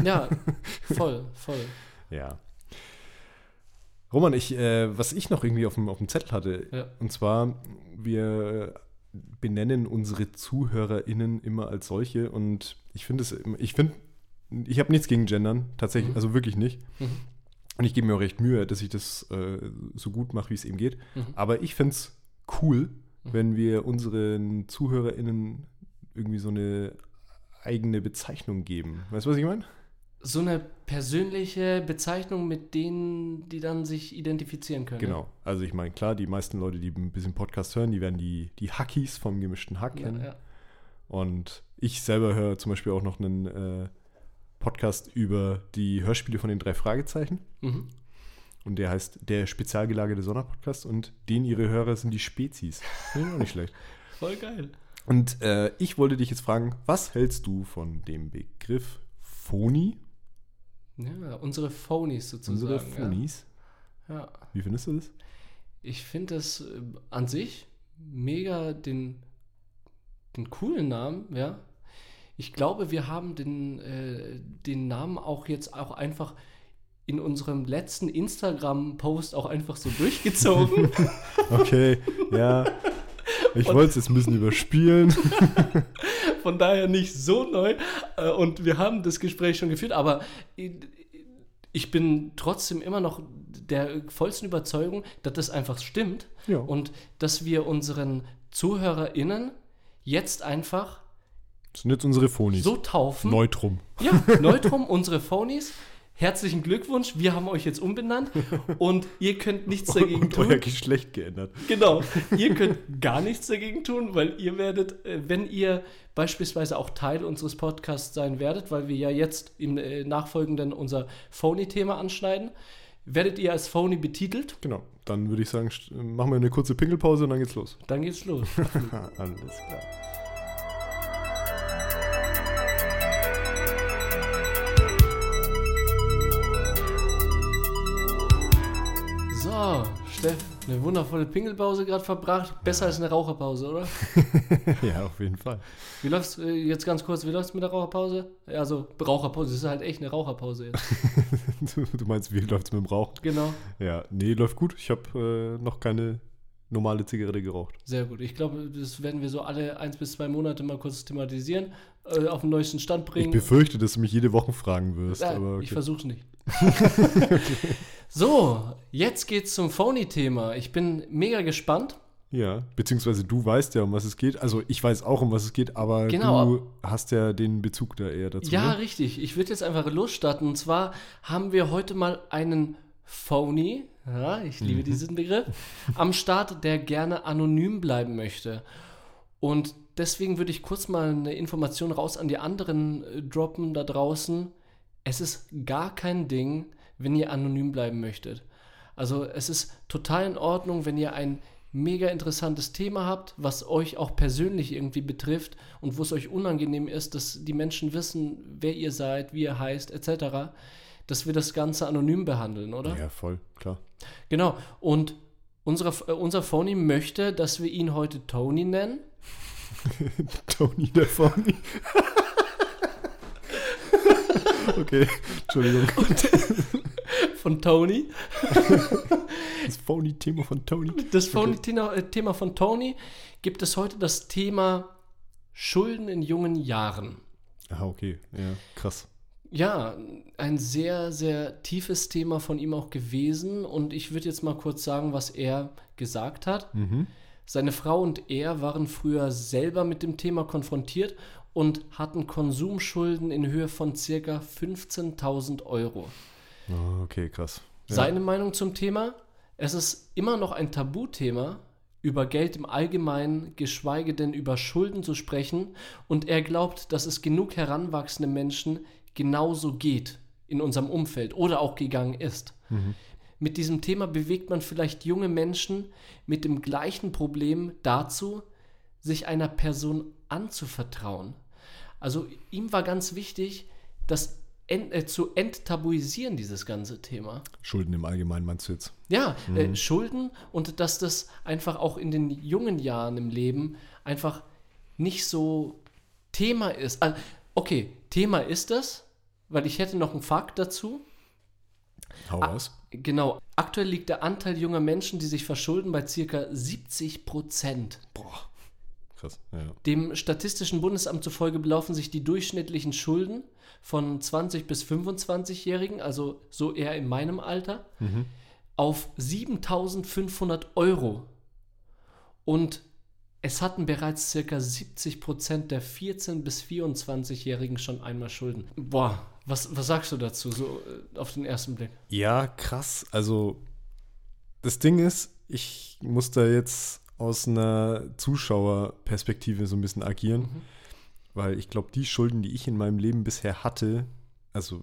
[SPEAKER 2] Ja, (laughs) voll, voll.
[SPEAKER 1] Ja. Roman, ich, äh, was ich noch irgendwie auf dem, auf dem Zettel hatte,
[SPEAKER 2] Ja.
[SPEAKER 1] und zwar, wir benennen unsere ZuhörerInnen immer als solche und ich finde es, ich finde, ich habe nichts gegen Gendern, tatsächlich,
[SPEAKER 2] Mhm.
[SPEAKER 1] also wirklich nicht.
[SPEAKER 2] Mhm.
[SPEAKER 1] Und ich gebe mir auch recht Mühe, dass ich das äh, so gut mache, wie es eben geht.
[SPEAKER 2] Mhm.
[SPEAKER 1] Aber ich finde es cool,
[SPEAKER 2] Mhm.
[SPEAKER 1] wenn wir unseren ZuhörerInnen irgendwie so eine eigene Bezeichnung geben. Weißt du, was ich meine?
[SPEAKER 2] So eine persönliche Bezeichnung, mit denen die dann sich identifizieren können.
[SPEAKER 1] Genau. Also ich meine, klar, die meisten Leute, die ein bisschen Podcast hören, die werden die, die Hackies vom gemischten Hack kennen.
[SPEAKER 2] ja.
[SPEAKER 1] Und ich selber höre zum Beispiel auch noch einen äh, Podcast über die Hörspiele von den drei Fragezeichen.
[SPEAKER 2] Mhm.
[SPEAKER 1] Und der heißt der spezial gelagerte Sonderpodcast und den ihre Hörer sind die Spezies. Finde ich auch nicht schlecht. (laughs)
[SPEAKER 2] Voll geil.
[SPEAKER 1] Und äh, ich wollte dich jetzt fragen, was hältst du von dem Begriff Phony?
[SPEAKER 2] Ja, unsere Phonies sozusagen.
[SPEAKER 1] Unsere Phonies?
[SPEAKER 2] Ja. ja.
[SPEAKER 1] Wie findest du das?
[SPEAKER 2] Ich finde es äh, an sich mega den, den coolen Namen, ja. Ich glaube, wir haben den, äh, den Namen auch jetzt auch einfach in unserem letzten Instagram-Post auch einfach so durchgezogen. (laughs)
[SPEAKER 1] Okay, ja. Ich wollte es jetzt ein bisschen überspielen. (laughs)
[SPEAKER 2] Von daher nicht so neu. Äh, Und wir haben das Gespräch schon geführt, aber ich bin trotzdem immer noch der vollsten Überzeugung, dass das einfach stimmt
[SPEAKER 1] Ja.
[SPEAKER 2] und dass wir unseren ZuhörerInnen jetzt einfach
[SPEAKER 1] Das sind jetzt unsere Phonies.
[SPEAKER 2] so taufen.
[SPEAKER 1] Neutrum.
[SPEAKER 2] Ja, Neutrum, unsere Phonies. Herzlichen Glückwunsch, wir haben euch jetzt umbenannt (laughs) und ihr könnt nichts dagegen
[SPEAKER 1] Und
[SPEAKER 2] tun.
[SPEAKER 1] euer Geschlecht geändert.
[SPEAKER 2] Genau, ihr (laughs) könnt gar nichts dagegen tun, weil ihr werdet, äh, wenn ihr beispielsweise auch Teil unseres Podcasts sein werdet, weil wir ja jetzt im äh, Nachfolgenden unser Phony-Thema anschneiden, werdet ihr als Phony betitelt.
[SPEAKER 1] Genau. Dann würde ich sagen, machen wir eine kurze Pinkelpause und dann geht's los.
[SPEAKER 2] Dann geht's los. (laughs)
[SPEAKER 1] Alles klar.
[SPEAKER 2] Steff, eine wundervolle Pingelpause gerade verbracht. Besser als eine Raucherpause, oder? (laughs)
[SPEAKER 1] Ja, auf jeden Fall.
[SPEAKER 2] Wie läuft's äh, jetzt ganz kurz, wie läuft's mit der Raucherpause? Also, Raucherpause, das ist halt echt eine Raucherpause jetzt. (laughs)
[SPEAKER 1] Du, du meinst, wie läuft's mit dem Rauchen?
[SPEAKER 2] Genau,
[SPEAKER 1] Ja, nee, läuft gut. Ich habe äh, noch keine normale Zigarette geraucht.
[SPEAKER 2] sehr gut. Ich glaube, das werden wir so alle eins bis zwei Monate mal kurz thematisieren, äh, auf den neuesten Stand
[SPEAKER 1] Ich
[SPEAKER 2] bringen.
[SPEAKER 1] befürchte, dass du mich jede Woche fragen wirst.
[SPEAKER 2] Ja,
[SPEAKER 1] aber
[SPEAKER 2] Ich
[SPEAKER 1] okay.
[SPEAKER 2] versuch's nicht. (laughs) So, jetzt geht's zum Phony-Thema. Ich bin mega gespannt.
[SPEAKER 1] Ja, beziehungsweise du weißt ja, um was es geht. Also ich weiß auch, um was es geht, aber
[SPEAKER 2] Genau.
[SPEAKER 1] du hast ja den Bezug da eher dazu.
[SPEAKER 2] Ja,
[SPEAKER 1] ne?
[SPEAKER 2] richtig. Ich würde jetzt einfach losstarten. Und zwar haben wir heute mal einen Phony, ja, ich liebe diesen Begriff, (laughs) am Start, der gerne anonym bleiben möchte. Und deswegen würde ich kurz mal eine Information raus an die anderen äh, droppen da draußen. Es ist gar kein Ding, wenn ihr anonym bleiben möchtet. Also es ist total in Ordnung, wenn ihr ein mega interessantes Thema habt, was euch auch persönlich irgendwie betrifft und wo es euch unangenehm ist, dass die Menschen wissen, wer ihr seid, wie ihr heißt, etc., dass wir das Ganze anonym behandeln, oder?
[SPEAKER 1] Ja, voll, klar.
[SPEAKER 2] Genau. Und unsere, äh, unser Phony möchte, dass wir ihn heute Tony nennen. (laughs)
[SPEAKER 1] Tony der Phony. (laughs) okay, Entschuldigung. (laughs)
[SPEAKER 2] Von Tony.
[SPEAKER 1] Das Phony-Thema von Tony.
[SPEAKER 2] Das Phony-Thema äh, Thema von Tony gibt es heute das Thema Schulden in jungen Jahren.
[SPEAKER 1] Ah, okay. Ja, krass.
[SPEAKER 2] Ja, ein sehr, sehr tiefes Thema von ihm auch gewesen. Und ich würde jetzt mal kurz sagen, was er gesagt hat.
[SPEAKER 1] Mhm.
[SPEAKER 2] Seine Frau und er waren früher selber mit dem Thema konfrontiert und hatten Konsumschulden in Höhe von circa 15.000 Euro.
[SPEAKER 1] Ah, okay, krass. Ja.
[SPEAKER 2] Seine Meinung zum Thema? Es ist immer noch ein Tabuthema, über Geld im Allgemeinen, geschweige denn über Schulden zu sprechen. Und er glaubt, dass es genug heranwachsende Menschen genauso geht in unserem Umfeld oder auch gegangen ist. Mit diesem Thema bewegt man vielleicht junge Menschen mit dem gleichen Problem dazu, sich einer Person anzuvertrauen. Also ihm war ganz wichtig, das ent, äh, zu enttabuisieren, dieses ganze Thema.
[SPEAKER 1] Schulden im Allgemeinen meinst du jetzt?
[SPEAKER 2] Ja, äh, Schulden und dass das einfach auch in den jungen Jahren im Leben einfach nicht so Thema ist. Ah, okay, Thema ist das, weil ich hätte noch einen Fakt dazu.
[SPEAKER 1] Hau raus.
[SPEAKER 2] Genau. Aktuell liegt der Anteil junger Menschen, die sich verschulden, bei circa 70 Prozent.
[SPEAKER 1] Boah. Krass. Ja.
[SPEAKER 2] Dem Statistischen Bundesamt zufolge belaufen sich die durchschnittlichen Schulden von 20 bis 25-Jährigen, also so eher in meinem Alter,
[SPEAKER 1] Mhm.
[SPEAKER 2] auf 7500 Euro. Und es hatten bereits circa 70 Prozent der 14- bis 24-Jährigen schon einmal Schulden. Boah, was, was sagst du dazu, so äh, auf den ersten Blick?
[SPEAKER 1] Ja, krass. Also, das Ding ist, ich muss da jetzt aus einer Zuschauerperspektive so ein bisschen agieren,
[SPEAKER 2] Mhm.
[SPEAKER 1] weil ich glaube, die Schulden, die ich in meinem Leben bisher hatte, also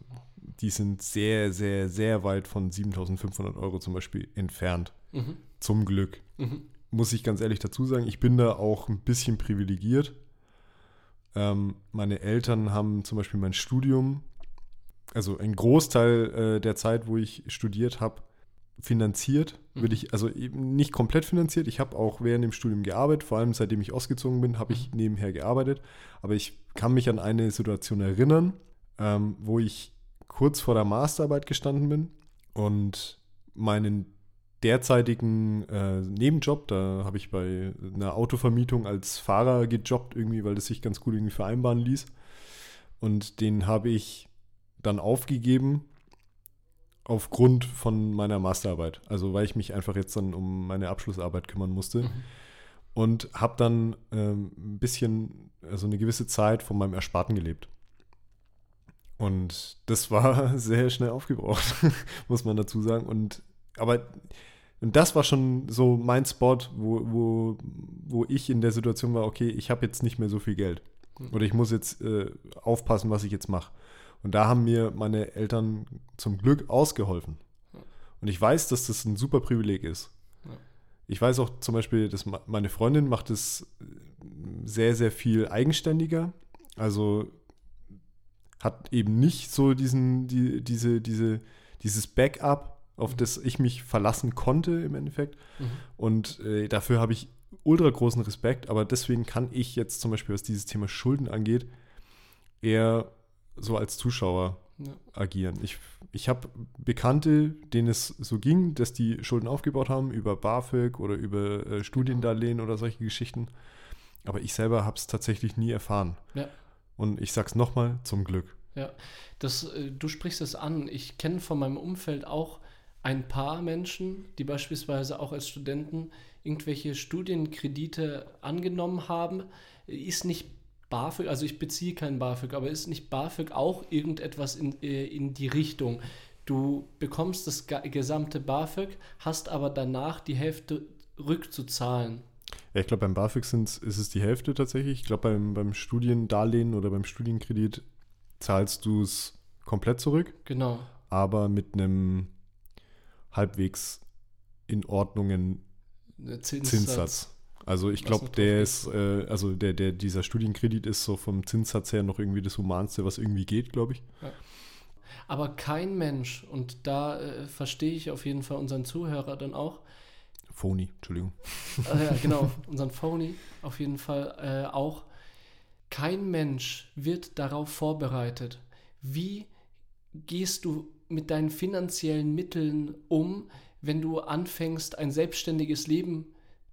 [SPEAKER 1] die sind sehr, sehr, sehr weit von 7500 Euro zum Beispiel entfernt.
[SPEAKER 2] Mhm.
[SPEAKER 1] Zum Glück.
[SPEAKER 2] Mhm.
[SPEAKER 1] Muss ich ganz ehrlich dazu sagen, ich bin da auch ein bisschen privilegiert. Ähm, meine Eltern haben zum Beispiel mein Studium, also ein Großteil äh, der Zeit, wo ich studiert habe, finanziert.
[SPEAKER 2] Mhm.
[SPEAKER 1] Würde ich, also eben nicht komplett finanziert. Ich habe auch während dem Studium gearbeitet, vor allem seitdem ich ausgezogen bin, habe ich nebenher gearbeitet. Aber ich kann mich an eine Situation erinnern, ähm, wo ich kurz vor der Masterarbeit gestanden bin und meinen derzeitigen äh, Nebenjob, da habe ich bei einer Autovermietung als Fahrer gejobbt irgendwie, weil das sich ganz gut irgendwie vereinbaren ließ. Und den habe ich dann aufgegeben aufgrund von meiner Masterarbeit. Also weil ich mich einfach jetzt dann um meine Abschlussarbeit kümmern musste.
[SPEAKER 2] Mhm.
[SPEAKER 1] Und habe dann ähm, ein bisschen, also eine gewisse Zeit von meinem Ersparten gelebt. Und das war (laughs) sehr schnell aufgebraucht, (laughs) muss man dazu sagen. Und aber und das war schon so mein Spot, wo, wo, wo ich in der Situation war, okay, ich habe jetzt nicht mehr so viel Geld.
[SPEAKER 2] Mhm.
[SPEAKER 1] Oder ich muss jetzt äh, aufpassen, was ich jetzt mache. Und da haben mir meine Eltern zum Glück ausgeholfen. Und ich weiß, dass das ein super Privileg ist. Ich weiß auch zum Beispiel, dass meine Freundin macht es sehr, sehr viel eigenständiger. Also hat eben nicht so diesen, die, diese, diese, dieses Backup, auf das ich mich verlassen konnte im Endeffekt.
[SPEAKER 2] Mhm.
[SPEAKER 1] Und äh, dafür habe ich ultra großen Respekt, aber deswegen kann ich jetzt zum Beispiel, was dieses Thema Schulden angeht, eher so als Zuschauer
[SPEAKER 2] Ja.
[SPEAKER 1] agieren. Ich, ich habe Bekannte, denen es so ging, dass die Schulden aufgebaut haben über BAföG oder über äh, Studiendarlehen oder solche Geschichten. Aber ich selber habe es tatsächlich nie erfahren.
[SPEAKER 2] Ja.
[SPEAKER 1] Und ich sag's nochmal, zum Glück.
[SPEAKER 2] Ja, das, äh, du sprichst es an. Ich kenne von meinem Umfeld auch ein paar Menschen, die beispielsweise auch als Studenten irgendwelche Studienkredite angenommen haben. Ist nicht BAföG, also ich beziehe kein BAföG, aber ist nicht BAföG auch irgendetwas in, äh, in die Richtung? Du bekommst das gesamte BAföG, hast aber danach die Hälfte rückzuzahlen.
[SPEAKER 1] Ja, ich glaube, beim BAföG ist es die Hälfte tatsächlich. Ich glaube, beim, beim Studiendarlehen oder beim Studienkredit zahlst du es komplett zurück,
[SPEAKER 2] Genau.
[SPEAKER 1] aber mit einem halbwegs in Ordnungen
[SPEAKER 2] Zinssatz.
[SPEAKER 1] Zinssatz. Also ich glaube, der ist, äh, also der, der, dieser Studienkredit ist so vom Zinssatz her noch irgendwie das Humanste, was irgendwie geht, glaube ich.
[SPEAKER 2] Aber kein Mensch, und da äh, verstehe ich auf jeden Fall unseren Zuhörer dann auch,
[SPEAKER 1] Phony, Entschuldigung.
[SPEAKER 2] äh, ja, genau, unseren Phony auf jeden Fall äh, auch, kein Mensch wird darauf vorbereitet. Wie gehst du mit deinen finanziellen Mitteln um, wenn du anfängst, ein selbstständiges Leben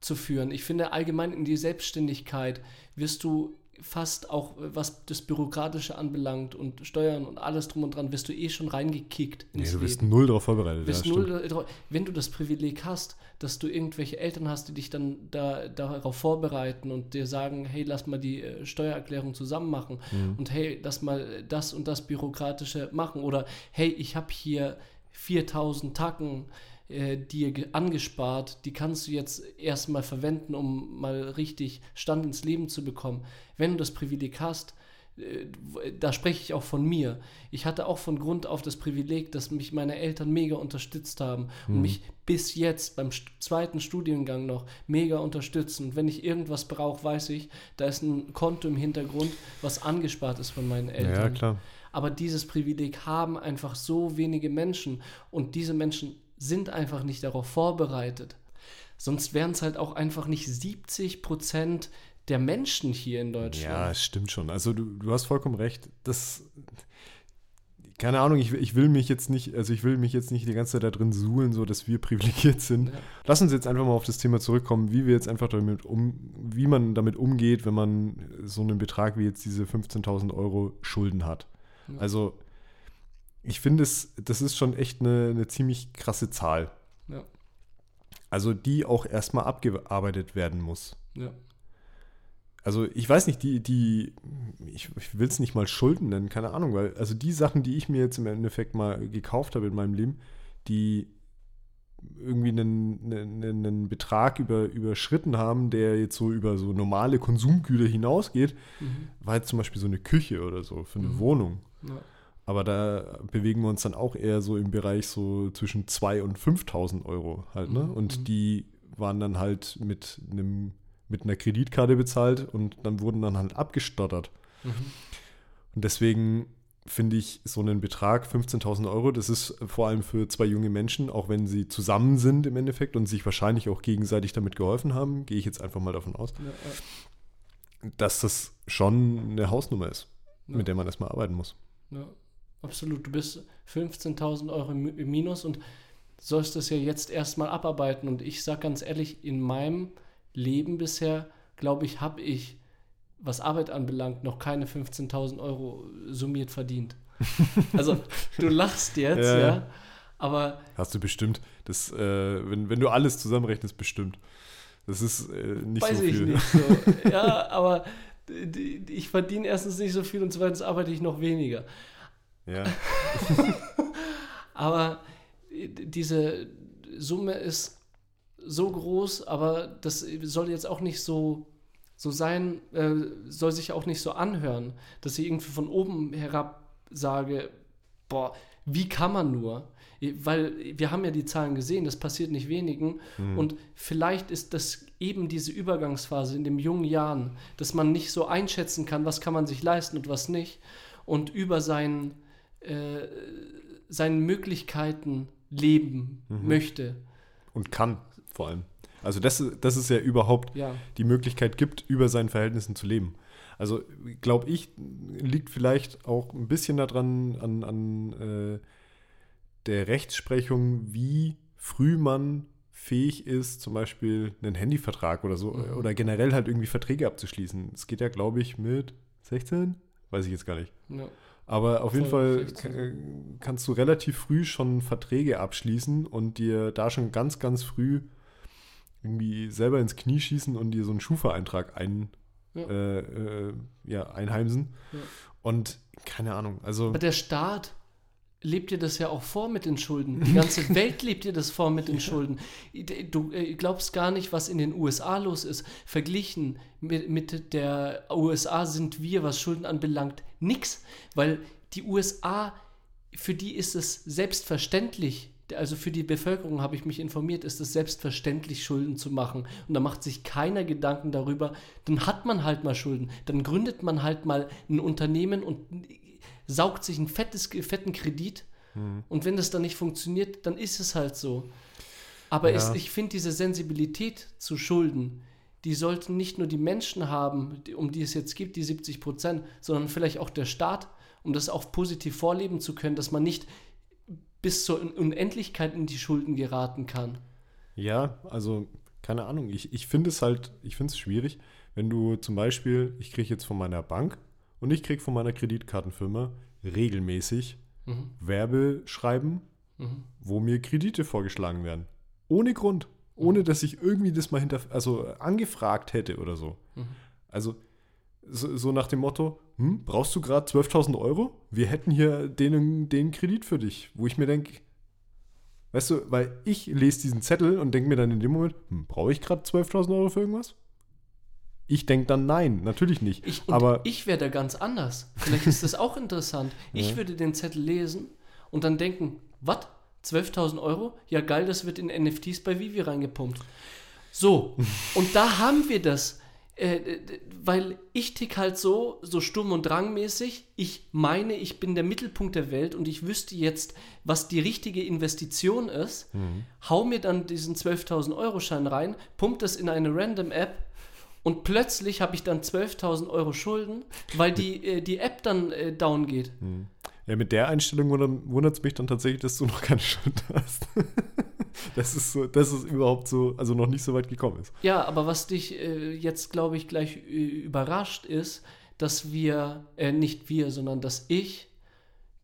[SPEAKER 2] zu führen? Ich finde allgemein in die Selbstständigkeit wirst du fast auch, äh, was das Bürokratische anbelangt und Steuern und alles drum und dran, wirst du eh schon reingekickt
[SPEAKER 1] Nee, du bist
[SPEAKER 2] Leben.
[SPEAKER 1] null darauf vorbereitet.
[SPEAKER 2] Bist
[SPEAKER 1] ja,
[SPEAKER 2] null drauf- wenn du das Privileg hast, dass du irgendwelche Eltern hast, die dich dann da, darauf vorbereiten und dir sagen, hey, lass mal die äh, Steuererklärung zusammen machen
[SPEAKER 1] Mhm.
[SPEAKER 2] und hey, lass mal das und das Bürokratische machen oder hey, ich habe hier 4000 Tacken äh, dir ge- angespart, die kannst du jetzt erstmal verwenden, um mal richtig Stand ins Leben zu bekommen. Wenn du das Privileg hast, äh, da spreche ich auch von mir. Ich hatte auch von Grund auf das Privileg, dass mich meine Eltern mega unterstützt haben und mich bis jetzt beim zweiten Studiengang noch mega unterstützen. Und wenn ich irgendwas brauche, weiß ich, da ist ein Konto im Hintergrund, was angespart ist von meinen Eltern.
[SPEAKER 1] Ja, klar.
[SPEAKER 2] Aber dieses Privileg haben einfach so wenige Menschen und diese Menschen sind einfach nicht darauf vorbereitet. Sonst wären es halt auch einfach nicht 70 Prozent der Menschen hier in Deutschland.
[SPEAKER 1] Ja, es stimmt schon. Also du, du hast vollkommen recht. Das, keine Ahnung, ich, ich will mich jetzt nicht, also ich will mich jetzt nicht die ganze Zeit da drin suhlen, so dass wir (laughs) privilegiert sind. Ja. Lass uns jetzt einfach mal auf das Thema zurückkommen, wie wir jetzt einfach damit um, wie man damit umgeht, wenn man so einen Betrag wie jetzt diese 15.000 Euro Schulden hat. Ja. Also ich finde es, das ist schon echt eine, eine ziemlich krasse Zahl. Ja. Also die auch erstmal abgearbeitet werden muss. Ja. Also ich weiß nicht, die, die, ich, ich will es nicht mal Schulden nennen, keine Ahnung, weil, also die Sachen, die ich mir jetzt im Endeffekt mal gekauft habe in meinem Leben, die irgendwie einen, einen, einen Betrag über, überschritten haben, der jetzt so über so normale Konsumgüter hinausgeht, mhm. war jetzt zum Beispiel so eine Küche oder so für eine mhm. Wohnung. Ja. Aber da bewegen wir uns dann auch eher so im Bereich so zwischen 2.000 und 5.000 Euro halt, ne? Mhm. Und mhm. die waren dann halt mit einem mit einer Kreditkarte bezahlt und dann wurden dann halt abgestottert. Mhm. Und deswegen finde ich so einen Betrag, 15.000 Euro, das ist vor allem für zwei junge Menschen, auch wenn sie zusammen sind im Endeffekt und sich wahrscheinlich auch gegenseitig damit geholfen haben, gehe ich jetzt einfach mal davon aus, ja, ja. dass das schon eine Hausnummer ist, ja. mit der man erstmal arbeiten muss.
[SPEAKER 2] Ja, absolut. Du bist 15.000 Euro im Minus und sollst das ja jetzt erstmal abarbeiten. Und ich sage ganz ehrlich, in meinem Leben bisher, glaube ich, habe ich, was Arbeit anbelangt, noch keine 15.000 Euro summiert verdient. (laughs) Also, du lachst jetzt, ja. ja. Aber.
[SPEAKER 1] Hast du bestimmt. Das, äh, wenn, wenn du alles zusammenrechnest, bestimmt. Das ist äh, nicht weiß so viel.
[SPEAKER 2] Weiß ich nicht so. (laughs) ja, aber ich verdiene erstens nicht so viel und zweitens arbeite ich noch weniger. Ja. (laughs) aber diese Summe ist so groß, aber das soll jetzt auch nicht so, so sein, äh, soll sich auch nicht so anhören, dass ich irgendwie von oben herab sage, boah, wie kann man nur? Weil wir haben ja die Zahlen gesehen, das passiert nicht wenigen. Mhm. Und vielleicht ist das eben diese Übergangsphase in den jungen Jahren, dass man nicht so einschätzen kann, was kann man sich leisten und was nicht. Und über seinen, äh, seinen Möglichkeiten leben mhm. möchte.
[SPEAKER 1] Und kann vor allem. Also, dass, dass es ja überhaupt ja. die Möglichkeit gibt, über seinen Verhältnissen zu leben. Also, glaube ich, liegt vielleicht auch ein bisschen daran, an, an äh, der Rechtsprechung, wie früh man fähig ist, zum Beispiel einen Handyvertrag oder so, mhm. oder generell halt irgendwie Verträge abzuschließen. Es geht ja, glaube ich, mit 16? Weiß ich jetzt gar nicht. Ja. Aber auf jeden Fall kannst du relativ früh schon Verträge abschließen und dir da schon ganz, ganz früh irgendwie selber ins Knie schießen und dir so einen Schufa-Eintrag ein, ja. Äh, äh, ja, einheimsen. Ja. Und keine Ahnung, also.
[SPEAKER 2] Aber der Staat lebt dir das ja auch vor mit den Schulden. (laughs) Die ganze Welt lebt dir das vor mit den. Schulden. Du äh, glaubst gar nicht, was in den USA los ist. Verglichen mit, mit der USA sind wir, was Schulden anbelangt, nix. Weil die USA, für die ist es selbstverständlich, also für die Bevölkerung habe ich mich informiert, ist es selbstverständlich, Schulden zu machen. Und da macht sich keiner Gedanken darüber. Dann hat man halt mal Schulden. Dann gründet man halt mal ein Unternehmen und saugt sich einen fettes, fetten Kredit. Mhm. Und wenn das dann nicht funktioniert, dann ist es halt so. Aber ja. es, ich finde diese Sensibilität zu Schulden, die sollten nicht nur die Menschen haben, um die es jetzt gibt, die 70 Prozent, sondern vielleicht auch der Staat, um das auch positiv vorleben zu können, dass man nicht bis zur Unendlichkeit in die Schulden geraten kann.
[SPEAKER 1] Ja, also keine Ahnung. Ich, ich finde es halt, ich finde es schwierig, wenn du zum Beispiel, ich kriege jetzt von meiner Bank und ich kriege von meiner Kreditkartenfirma regelmäßig mhm. Werbeschreiben, mhm. wo mir Kredite vorgeschlagen werden. Ohne Grund. Ohne mhm. dass ich irgendwie das mal hinter, also angefragt hätte oder so. Mhm. Also so, so, nach dem Motto, hm, brauchst du gerade 12.000 Euro? Wir hätten hier den, den Kredit für dich. Wo ich mir denke, weißt du, weil ich lese diesen Zettel und denke mir dann in dem Moment, hm, brauche ich gerade 12.000 Euro für irgendwas? Ich denke dann nein, natürlich nicht.
[SPEAKER 2] Ich,
[SPEAKER 1] aber
[SPEAKER 2] ich wäre da ganz anders. Vielleicht ist das auch interessant. (laughs) Ich würde den Zettel lesen und dann denken, was? 12.000 Euro? Ja geil, das wird in NFTs bei Vivi reingepumpt. So, (laughs) und da haben wir das. Äh, weil ich tick halt so, so Sturm- und Drangmäßig. Ich meine, ich bin der Mittelpunkt der Welt und ich wüsste jetzt, was die richtige Investition ist. Mhm. Hau mir dann diesen 12.000 Euro Schein rein, pump das in eine Random App und plötzlich habe ich dann 12.000 Euro Schulden, weil die, (laughs) äh, die App dann äh, down geht. Mhm.
[SPEAKER 1] Ja, mit der Einstellung wundert es mich dann tatsächlich, dass du noch keine Schuld hast. (laughs) das ist so, dass es überhaupt so, also noch nicht so weit gekommen ist.
[SPEAKER 2] Ja, aber was dich äh, jetzt, glaube ich, gleich äh, überrascht ist, dass wir, äh, nicht wir, sondern dass ich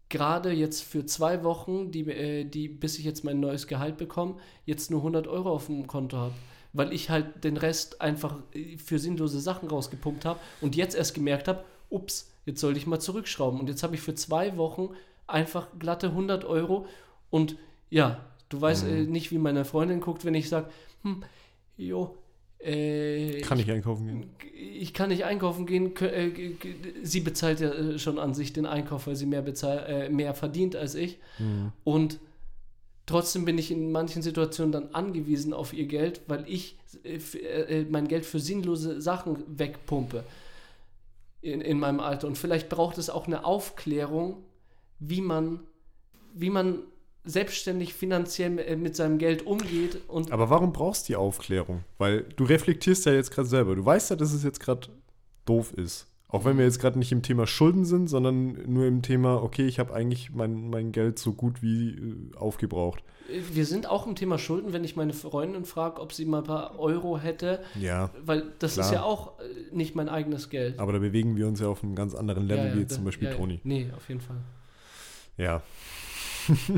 [SPEAKER 2] gerade jetzt für zwei Wochen, die, äh, die, bis ich jetzt mein neues Gehalt bekomme, jetzt nur 100 Euro auf dem Konto habe. Weil ich halt den Rest einfach äh, für sinnlose Sachen rausgepumpt habe und jetzt erst gemerkt habe, ups, jetzt sollte ich mal zurückschrauben. Und jetzt habe ich für zwei Wochen einfach glatte 100 Euro und ja, du weißt mhm. äh, nicht, wie meine Freundin guckt, wenn ich sage, hm, jo,
[SPEAKER 1] äh, kann ich einkaufen gehen?
[SPEAKER 2] Ich kann nicht einkaufen gehen. Äh, sie bezahlt ja äh, schon an sich den Einkauf, weil sie mehr, bezahl, äh, mehr verdient als ich. Mhm. Und trotzdem bin ich in manchen Situationen dann angewiesen auf ihr Geld, weil ich äh, mein Geld für sinnlose Sachen wegpumpe in, in meinem Alter. Und vielleicht braucht es auch eine Aufklärung, wie man, wie man selbstständig finanziell äh, mit seinem Geld umgeht. Und
[SPEAKER 1] Aber warum brauchst du die Aufklärung? Weil du reflektierst ja jetzt gerade selber. Du weißt ja, dass es jetzt gerade doof ist. Auch wenn wir jetzt gerade nicht im Thema Schulden sind, sondern nur im Thema, okay, ich habe eigentlich mein, mein Geld so gut wie äh, aufgebraucht.
[SPEAKER 2] Wir sind auch im Thema Schulden, wenn ich meine Freundin frage, ob sie mal ein paar Euro hätte.
[SPEAKER 1] Ja.
[SPEAKER 2] Weil das klar. ist ja auch äh, nicht mein eigenes Geld.
[SPEAKER 1] Aber da bewegen wir uns ja auf einem ganz anderen Level, ja, ja, wie jetzt zum Beispiel
[SPEAKER 2] ja,
[SPEAKER 1] Toni.
[SPEAKER 2] Nee, auf jeden Fall.
[SPEAKER 1] Ja.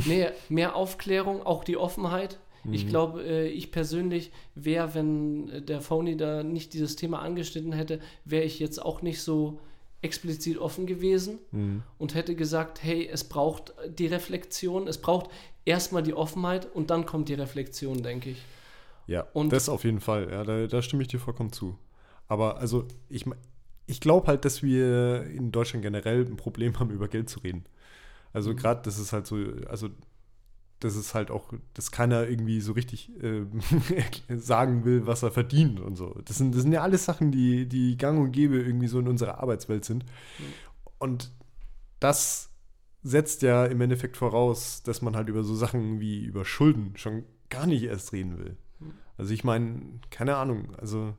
[SPEAKER 2] mehr, mehr Aufklärung, auch die Offenheit. Ich mhm. glaube, äh, ich persönlich wäre, wenn äh, der Phony da nicht dieses Thema angeschnitten hätte, wäre ich jetzt auch nicht so explizit offen gewesen mhm. und hätte gesagt, hey, es braucht die Reflexion, es braucht erstmal die Offenheit und dann kommt die Reflexion, denke ich.
[SPEAKER 1] Ja, und das auf jeden Fall, ja, da, da stimme ich dir vollkommen zu. Aber also ich, ich glaube halt, dass wir in Deutschland generell ein Problem haben, (laughs) über Geld zu reden. Also mhm. gerade, das ist halt so, also das ist halt auch, dass keiner irgendwie so richtig äh, (laughs) sagen will, was er verdient und so. Das sind, das sind ja alles Sachen, die, die gang und gäbe irgendwie so in unserer Arbeitswelt sind. Mhm. Und das setzt ja im Endeffekt voraus, dass man halt über so Sachen wie über Schulden schon gar nicht erst reden will. Mhm. Also ich meine, keine Ahnung, also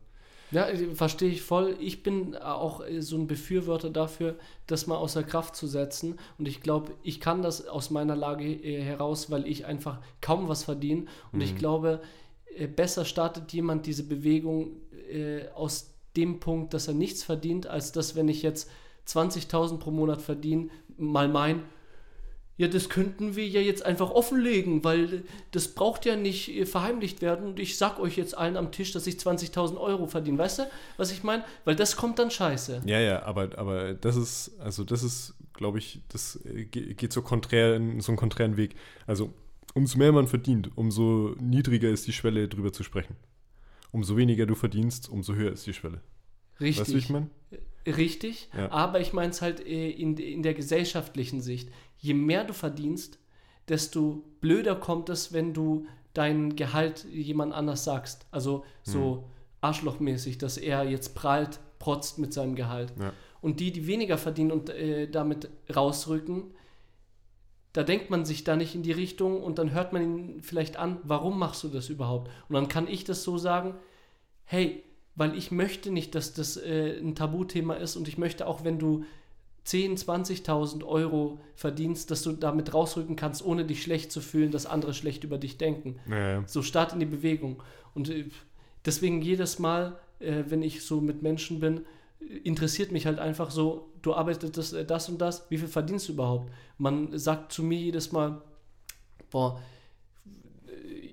[SPEAKER 2] ja, äh, verstehe ich voll. Ich bin auch äh, so ein Befürworter dafür, das mal außer Kraft zu setzen. Und ich glaube, ich kann das aus meiner Lage äh, heraus, weil ich einfach kaum was verdiene. Und mhm. ich glaube, besser startet jemand diese Bewegung äh, aus dem Punkt, dass er nichts verdient, als dass, wenn ich jetzt 20.000 pro Monat verdiene, mal mein, ja, das könnten wir ja jetzt einfach offenlegen, weil das braucht ja nicht äh, verheimlicht werden. Und ich sag euch jetzt allen am Tisch, dass ich 20.000 Euro verdiene. Weißt du, was ich meine? Weil das kommt dann scheiße.
[SPEAKER 1] Ja, ja, aber, aber das ist, also das ist, glaube ich, das äh, geht so konträr, so einen konträren Weg. Also, umso mehr man verdient, umso niedriger ist die Schwelle, drüber zu sprechen. Umso weniger du verdienst, umso höher ist die Schwelle.
[SPEAKER 2] Richtig. Weißt du, wie ich meine? Richtig, ja. aber ich meine es halt äh, in, in der gesellschaftlichen Sicht je mehr du verdienst, desto blöder kommt es, wenn du dein Gehalt jemand anders sagst. Also so hm. arschlochmäßig, dass er jetzt prallt, protzt mit seinem Gehalt. Ja. Und die, die weniger verdienen und äh, damit rausrücken, da denkt man sich da nicht in die Richtung und dann hört man ihn vielleicht an, warum machst du das überhaupt? Und dann kann ich das so sagen, hey, weil ich möchte nicht, dass das äh, ein Tabuthema ist und ich möchte auch, wenn du 10, 20.000 Euro verdienst, dass du damit rausrücken kannst, ohne dich schlecht zu fühlen, dass andere schlecht über dich denken.
[SPEAKER 1] Ja.
[SPEAKER 2] So start in die Bewegung. Und äh, deswegen jedes Mal, äh, wenn ich so mit Menschen bin, interessiert mich halt einfach so, du arbeitest das, äh, das und das, wie viel verdienst du überhaupt? Man sagt zu mir jedes Mal, boah,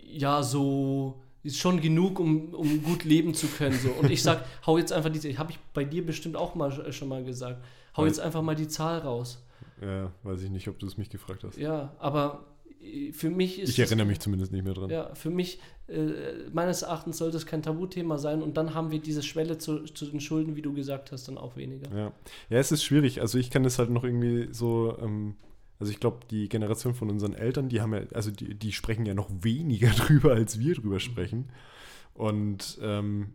[SPEAKER 2] ja, so ist schon genug, um, um gut leben zu können. So. Und ich sag, (laughs) hau jetzt einfach diese, habe ich bei dir bestimmt auch mal schon mal gesagt Hau jetzt einfach mal die Zahl raus.
[SPEAKER 1] Ja, weiß ich nicht, ob du es mich gefragt hast.
[SPEAKER 2] Ja, aber äh, für mich ist.
[SPEAKER 1] Ich erinnere mich zumindest nicht mehr dran.
[SPEAKER 2] Ja, für mich, äh, meines Erachtens sollte es kein Tabuthema sein und dann haben wir diese Schwelle zu, zu, den Schulden, wie du gesagt hast, dann auch weniger.
[SPEAKER 1] Ja, ja es ist schwierig. Also ich kann das halt noch irgendwie so. Ähm, also ich glaube, die Generation von unseren Eltern, die haben ja, also die, die sprechen ja noch weniger (laughs) drüber, als wir drüber sprechen. Und ähm,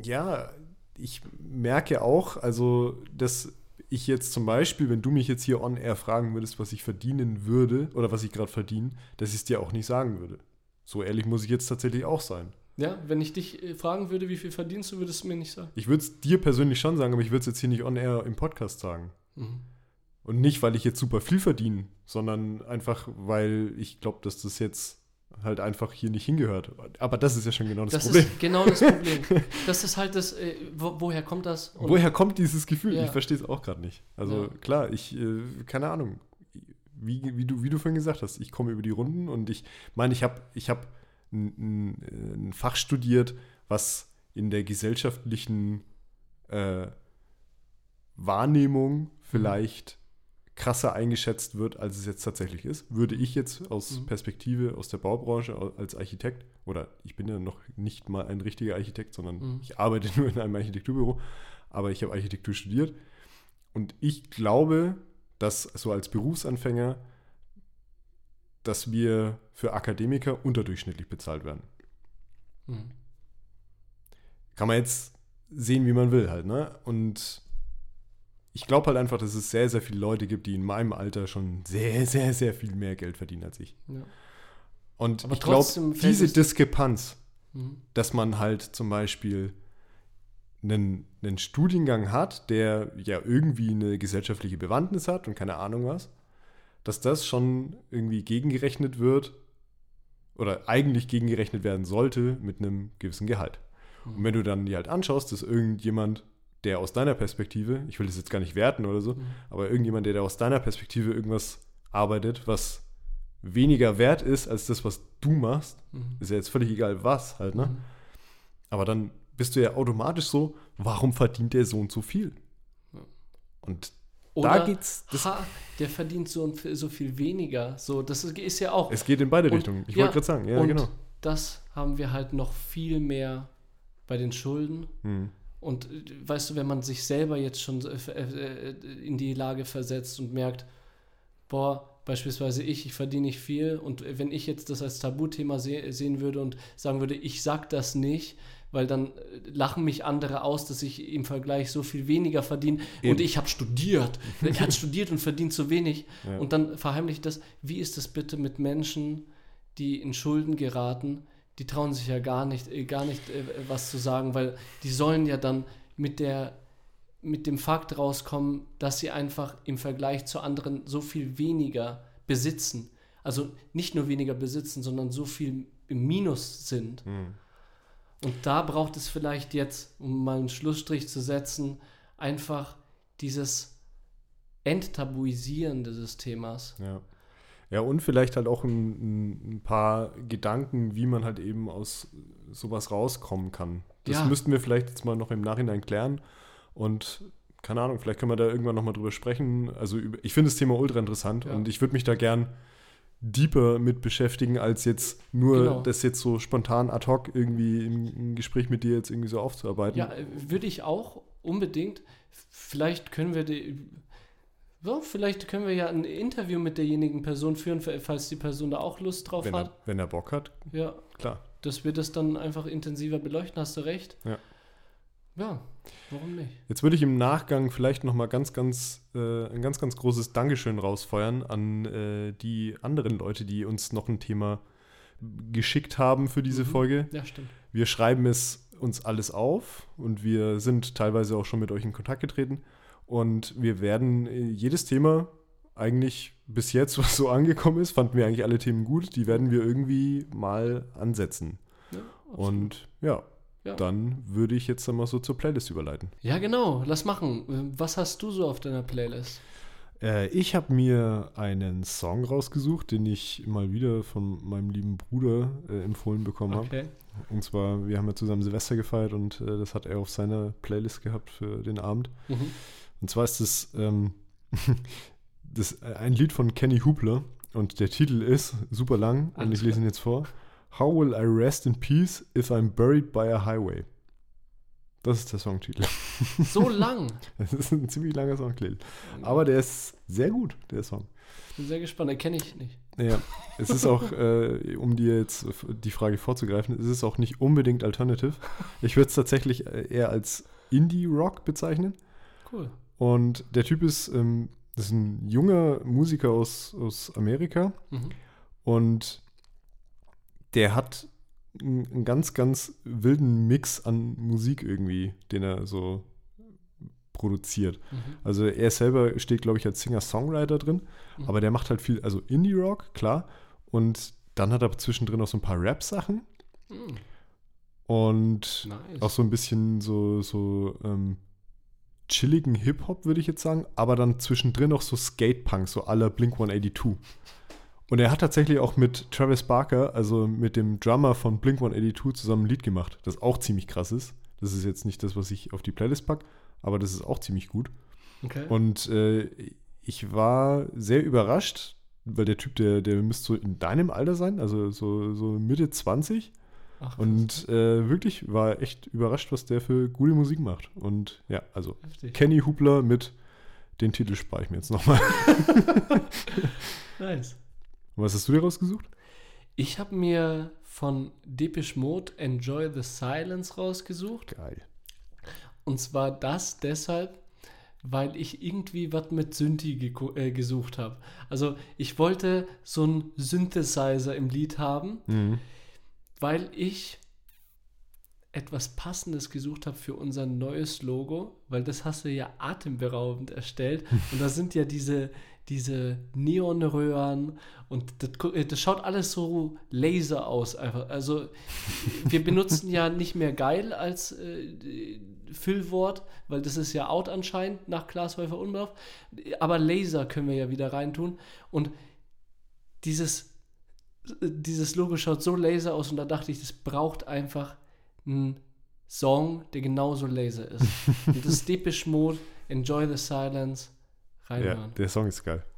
[SPEAKER 1] ja, ich merke auch, also dass ich jetzt zum Beispiel, wenn du mich jetzt hier on air fragen würdest, was ich verdienen würde oder was ich gerade verdiene, dass ich es dir auch nicht sagen würde. So ehrlich muss ich jetzt tatsächlich auch sein.
[SPEAKER 2] Ja, wenn ich dich äh, fragen würde, wie viel verdienst du, würdest du mir nicht sagen.
[SPEAKER 1] Ich würde es dir persönlich schon sagen, aber ich würde es jetzt hier nicht on air im Podcast sagen. Mhm. Und nicht, weil ich jetzt super viel verdiene, sondern einfach, weil ich glaube, dass das jetzt halt einfach hier nicht hingehört. Aber das ist ja schon genau das,
[SPEAKER 2] das
[SPEAKER 1] Problem.
[SPEAKER 2] Das ist genau das Problem. (laughs) das ist halt das, äh, wo, woher kommt das?
[SPEAKER 1] Und woher kommt dieses Gefühl? Ja. Ich verstehe es auch gerade nicht. Also ja. klar, ich, äh, keine Ahnung, wie, wie, du, wie du vorhin gesagt hast, ich komme über die Runden und ich meine, ich habe ich hab ein, ein, Fach studiert, was in der gesellschaftlichen äh, Wahrnehmung vielleicht krasser eingeschätzt wird, als es jetzt tatsächlich ist. Würde ich jetzt aus mhm. Perspektive aus der Baubranche als Architekt, oder ich bin ja noch nicht mal ein richtiger Architekt, sondern mhm. ich arbeite (laughs) nur in einem Architekturbüro, aber ich habe Architektur studiert. Und ich glaube, dass so als Berufsanfänger, dass wir für Akademiker unterdurchschnittlich bezahlt werden. Mhm. Kann man jetzt sehen, wie man will halt, ne? Und ich glaube halt einfach, dass es sehr, sehr viele Leute gibt, die in meinem Alter schon sehr, sehr, sehr viel mehr Geld verdienen als ich. Ja. Und Aber ich glaube, diese Diskrepanz, mhm. dass man halt zum Beispiel einen, einen Studiengang hat, der ja irgendwie eine gesellschaftliche Bewandtnis hat und keine Ahnung was, dass das schon irgendwie gegengerechnet wird oder eigentlich gegengerechnet werden sollte mit einem gewissen Gehalt. Mhm. Und wenn du dann dir halt anschaust, dass irgendjemand der aus deiner Perspektive, ich will das jetzt gar nicht werten oder so, mhm. aber irgendjemand, der aus deiner Perspektive irgendwas arbeitet, was weniger wert ist als das, was du machst, mhm. ist ja jetzt völlig egal was halt, ne? Mhm. Aber dann bist du ja automatisch so, warum verdient der so und so viel? Ja. Und
[SPEAKER 2] oder, da geht's. Ha, der verdient so, und so viel weniger. So, das ist ja auch.
[SPEAKER 1] Es geht in beide und, Richtungen. Ich ja, wollte gerade sagen, ja, genau.
[SPEAKER 2] Das haben wir halt noch viel mehr bei den Schulden. Mhm. Und äh, weißt du, wenn man sich selber jetzt schon äh, äh, in die Lage versetzt und merkt, boah, beispielsweise ich, ich verdiene nicht viel und wenn ich jetzt das als Tabuthema se sehen würde und sagen würde, ich sag das nicht, weil dann lachen mich andere aus, dass ich im Vergleich so viel weniger verdiene und ich habe studiert. (laughs) Er hat studiert und verdient zu wenig ja. und dann verheimlicht das, wie ist das bitte mit Menschen, die in Schulden geraten, die trauen sich ja gar nicht, äh, gar nicht äh, was zu sagen, weil die sollen ja dann mit der mit dem Fakt rauskommen, dass sie einfach im Vergleich zu anderen so viel weniger besitzen. Also nicht nur weniger besitzen, sondern so viel im Minus sind. Mhm. Und da braucht es vielleicht jetzt, um mal einen Schlussstrich zu setzen, einfach dieses Enttabuisieren dieses Themas.
[SPEAKER 1] Ja. Ja, und vielleicht halt auch ein, ein, paar Gedanken, wie man halt eben aus sowas rauskommen kann. Das ja. müssten wir vielleicht jetzt mal noch im Nachhinein klären. Und keine Ahnung, vielleicht können wir da irgendwann nochmal drüber sprechen. Also ich finde das Thema ultra interessant ja. und ich würde mich da gern deeper mit beschäftigen, als jetzt nur genau. das jetzt so spontan ad hoc irgendwie im, im Gespräch mit dir jetzt irgendwie so aufzuarbeiten.
[SPEAKER 2] Ja, würde ich auch unbedingt. Vielleicht können wir die so, vielleicht können wir ja ein Interview mit derjenigen Person führen, falls die Person da auch Lust drauf
[SPEAKER 1] wenn
[SPEAKER 2] hat.
[SPEAKER 1] Er, wenn er Bock hat.
[SPEAKER 2] Ja. Klar. Dass wir das dann einfach intensiver beleuchten, hast du recht.
[SPEAKER 1] Ja.
[SPEAKER 2] Ja, warum nicht?
[SPEAKER 1] Jetzt würde ich im Nachgang vielleicht nochmal ganz, ganz, äh, ein ganz, ganz großes Dankeschön rausfeuern an äh, die anderen Leute, die uns noch ein Thema geschickt haben für diese mhm. Folge.
[SPEAKER 2] Ja, stimmt.
[SPEAKER 1] Wir schreiben es uns alles auf und wir sind teilweise auch schon mit euch in Kontakt getreten. Und wir werden äh, jedes Thema eigentlich bis jetzt, (laughs) was so angekommen ist, fanden wir eigentlich alle Themen gut, die werden wir irgendwie mal ansetzen. Ja, und ja, ja, dann würde ich jetzt einmal so zur Playlist überleiten.
[SPEAKER 2] Ja, genau, lass machen. Was hast du so auf deiner Playlist?
[SPEAKER 1] Äh, ich habe mir einen Song rausgesucht, den ich mal wieder von meinem lieben Bruder äh, empfohlen bekommen okay. habe. Und zwar, wir haben ja zusammen Silvester gefeiert und äh, das hat er auf seiner Playlist gehabt für den Abend. Mhm. Und zwar ist ähm, (laughs) das, äh, ein Lied von Kenny Hoopler und der Titel ist super lang Alles und ich lese ihn jetzt vor. How will I rest in peace if I'm buried by a highway? Das ist der Songtitel.
[SPEAKER 2] So (laughs) lang?
[SPEAKER 1] Das ist ein ziemlich langer Songtitel. Aber der ist sehr gut, der Song.
[SPEAKER 2] Bin sehr gespannt, den kenne ich nicht.
[SPEAKER 1] Ja, es ist auch, (laughs) äh, um dir jetzt die Frage vorzugreifen, es ist auch nicht unbedingt Alternative. Ich würde es tatsächlich äh, eher als Indie-Rock bezeichnen.
[SPEAKER 2] Cool.
[SPEAKER 1] Und der Typ ist, ähm, das ist ein junger Musiker aus, aus Amerika. Mhm. Und der hat einen ganz, ganz wilden Mix an Musik irgendwie, den er so produziert. Mhm. Also er selber steht, glaube ich, als Singer-Songwriter drin, mhm. aber der macht halt viel, also Indie-Rock, klar. Und dann hat er zwischendrin auch so ein paar Rap-Sachen. Mhm. Und nice. auch so ein bisschen so, so ähm, chilligen Hip-Hop, würde ich jetzt sagen, aber dann zwischendrin auch so Skate-Punk, so aller Blink 182. Und er hat tatsächlich auch mit Travis Barker, also mit dem Drummer von Blink 182, zusammen ein Lied gemacht, das auch ziemlich krass ist. Das ist jetzt nicht das, was ich auf die Playlist packe, aber das ist auch ziemlich gut. Okay. Und äh, ich war sehr überrascht, weil der Typ, der, der müsste so in deinem Alter sein, also so, so Mitte 20. Ach, und äh, wirklich war echt überrascht, was der für gute Musik macht. Und ja, also Heftig. Kenny Hubler mit den Titel spare ich mir jetzt nochmal. (laughs) nice. was hast du dir rausgesucht?
[SPEAKER 2] Ich habe mir von Depeche Mode Enjoy the Silence rausgesucht.
[SPEAKER 1] Geil.
[SPEAKER 2] Und zwar das deshalb, weil ich irgendwie was mit Synthi äh, gesucht habe. Also ich wollte so einen Synthesizer im Lied haben, mhm. Weil ich etwas Passendes gesucht habe für unser neues Logo, weil das hast du ja atemberaubend erstellt. (laughs) Und da sind ja diese, diese Neonröhren und das, das, schaut alles so laser aus einfach. Also wir benutzen ja (laughs) nicht mehr geil als äh, Füllwort, weil das ist ja out anscheinend nach Glashäufer Umlauf. Aber Laser können wir ja wieder reintun. Und dieses, dieses Logo schaut so laser aus und da dachte ich, das braucht einfach einen Song, der genauso laser ist. (laughs) und das ist Deepish Mode, Enjoy the Silence
[SPEAKER 1] reinhören. Ja, der Song ist geil.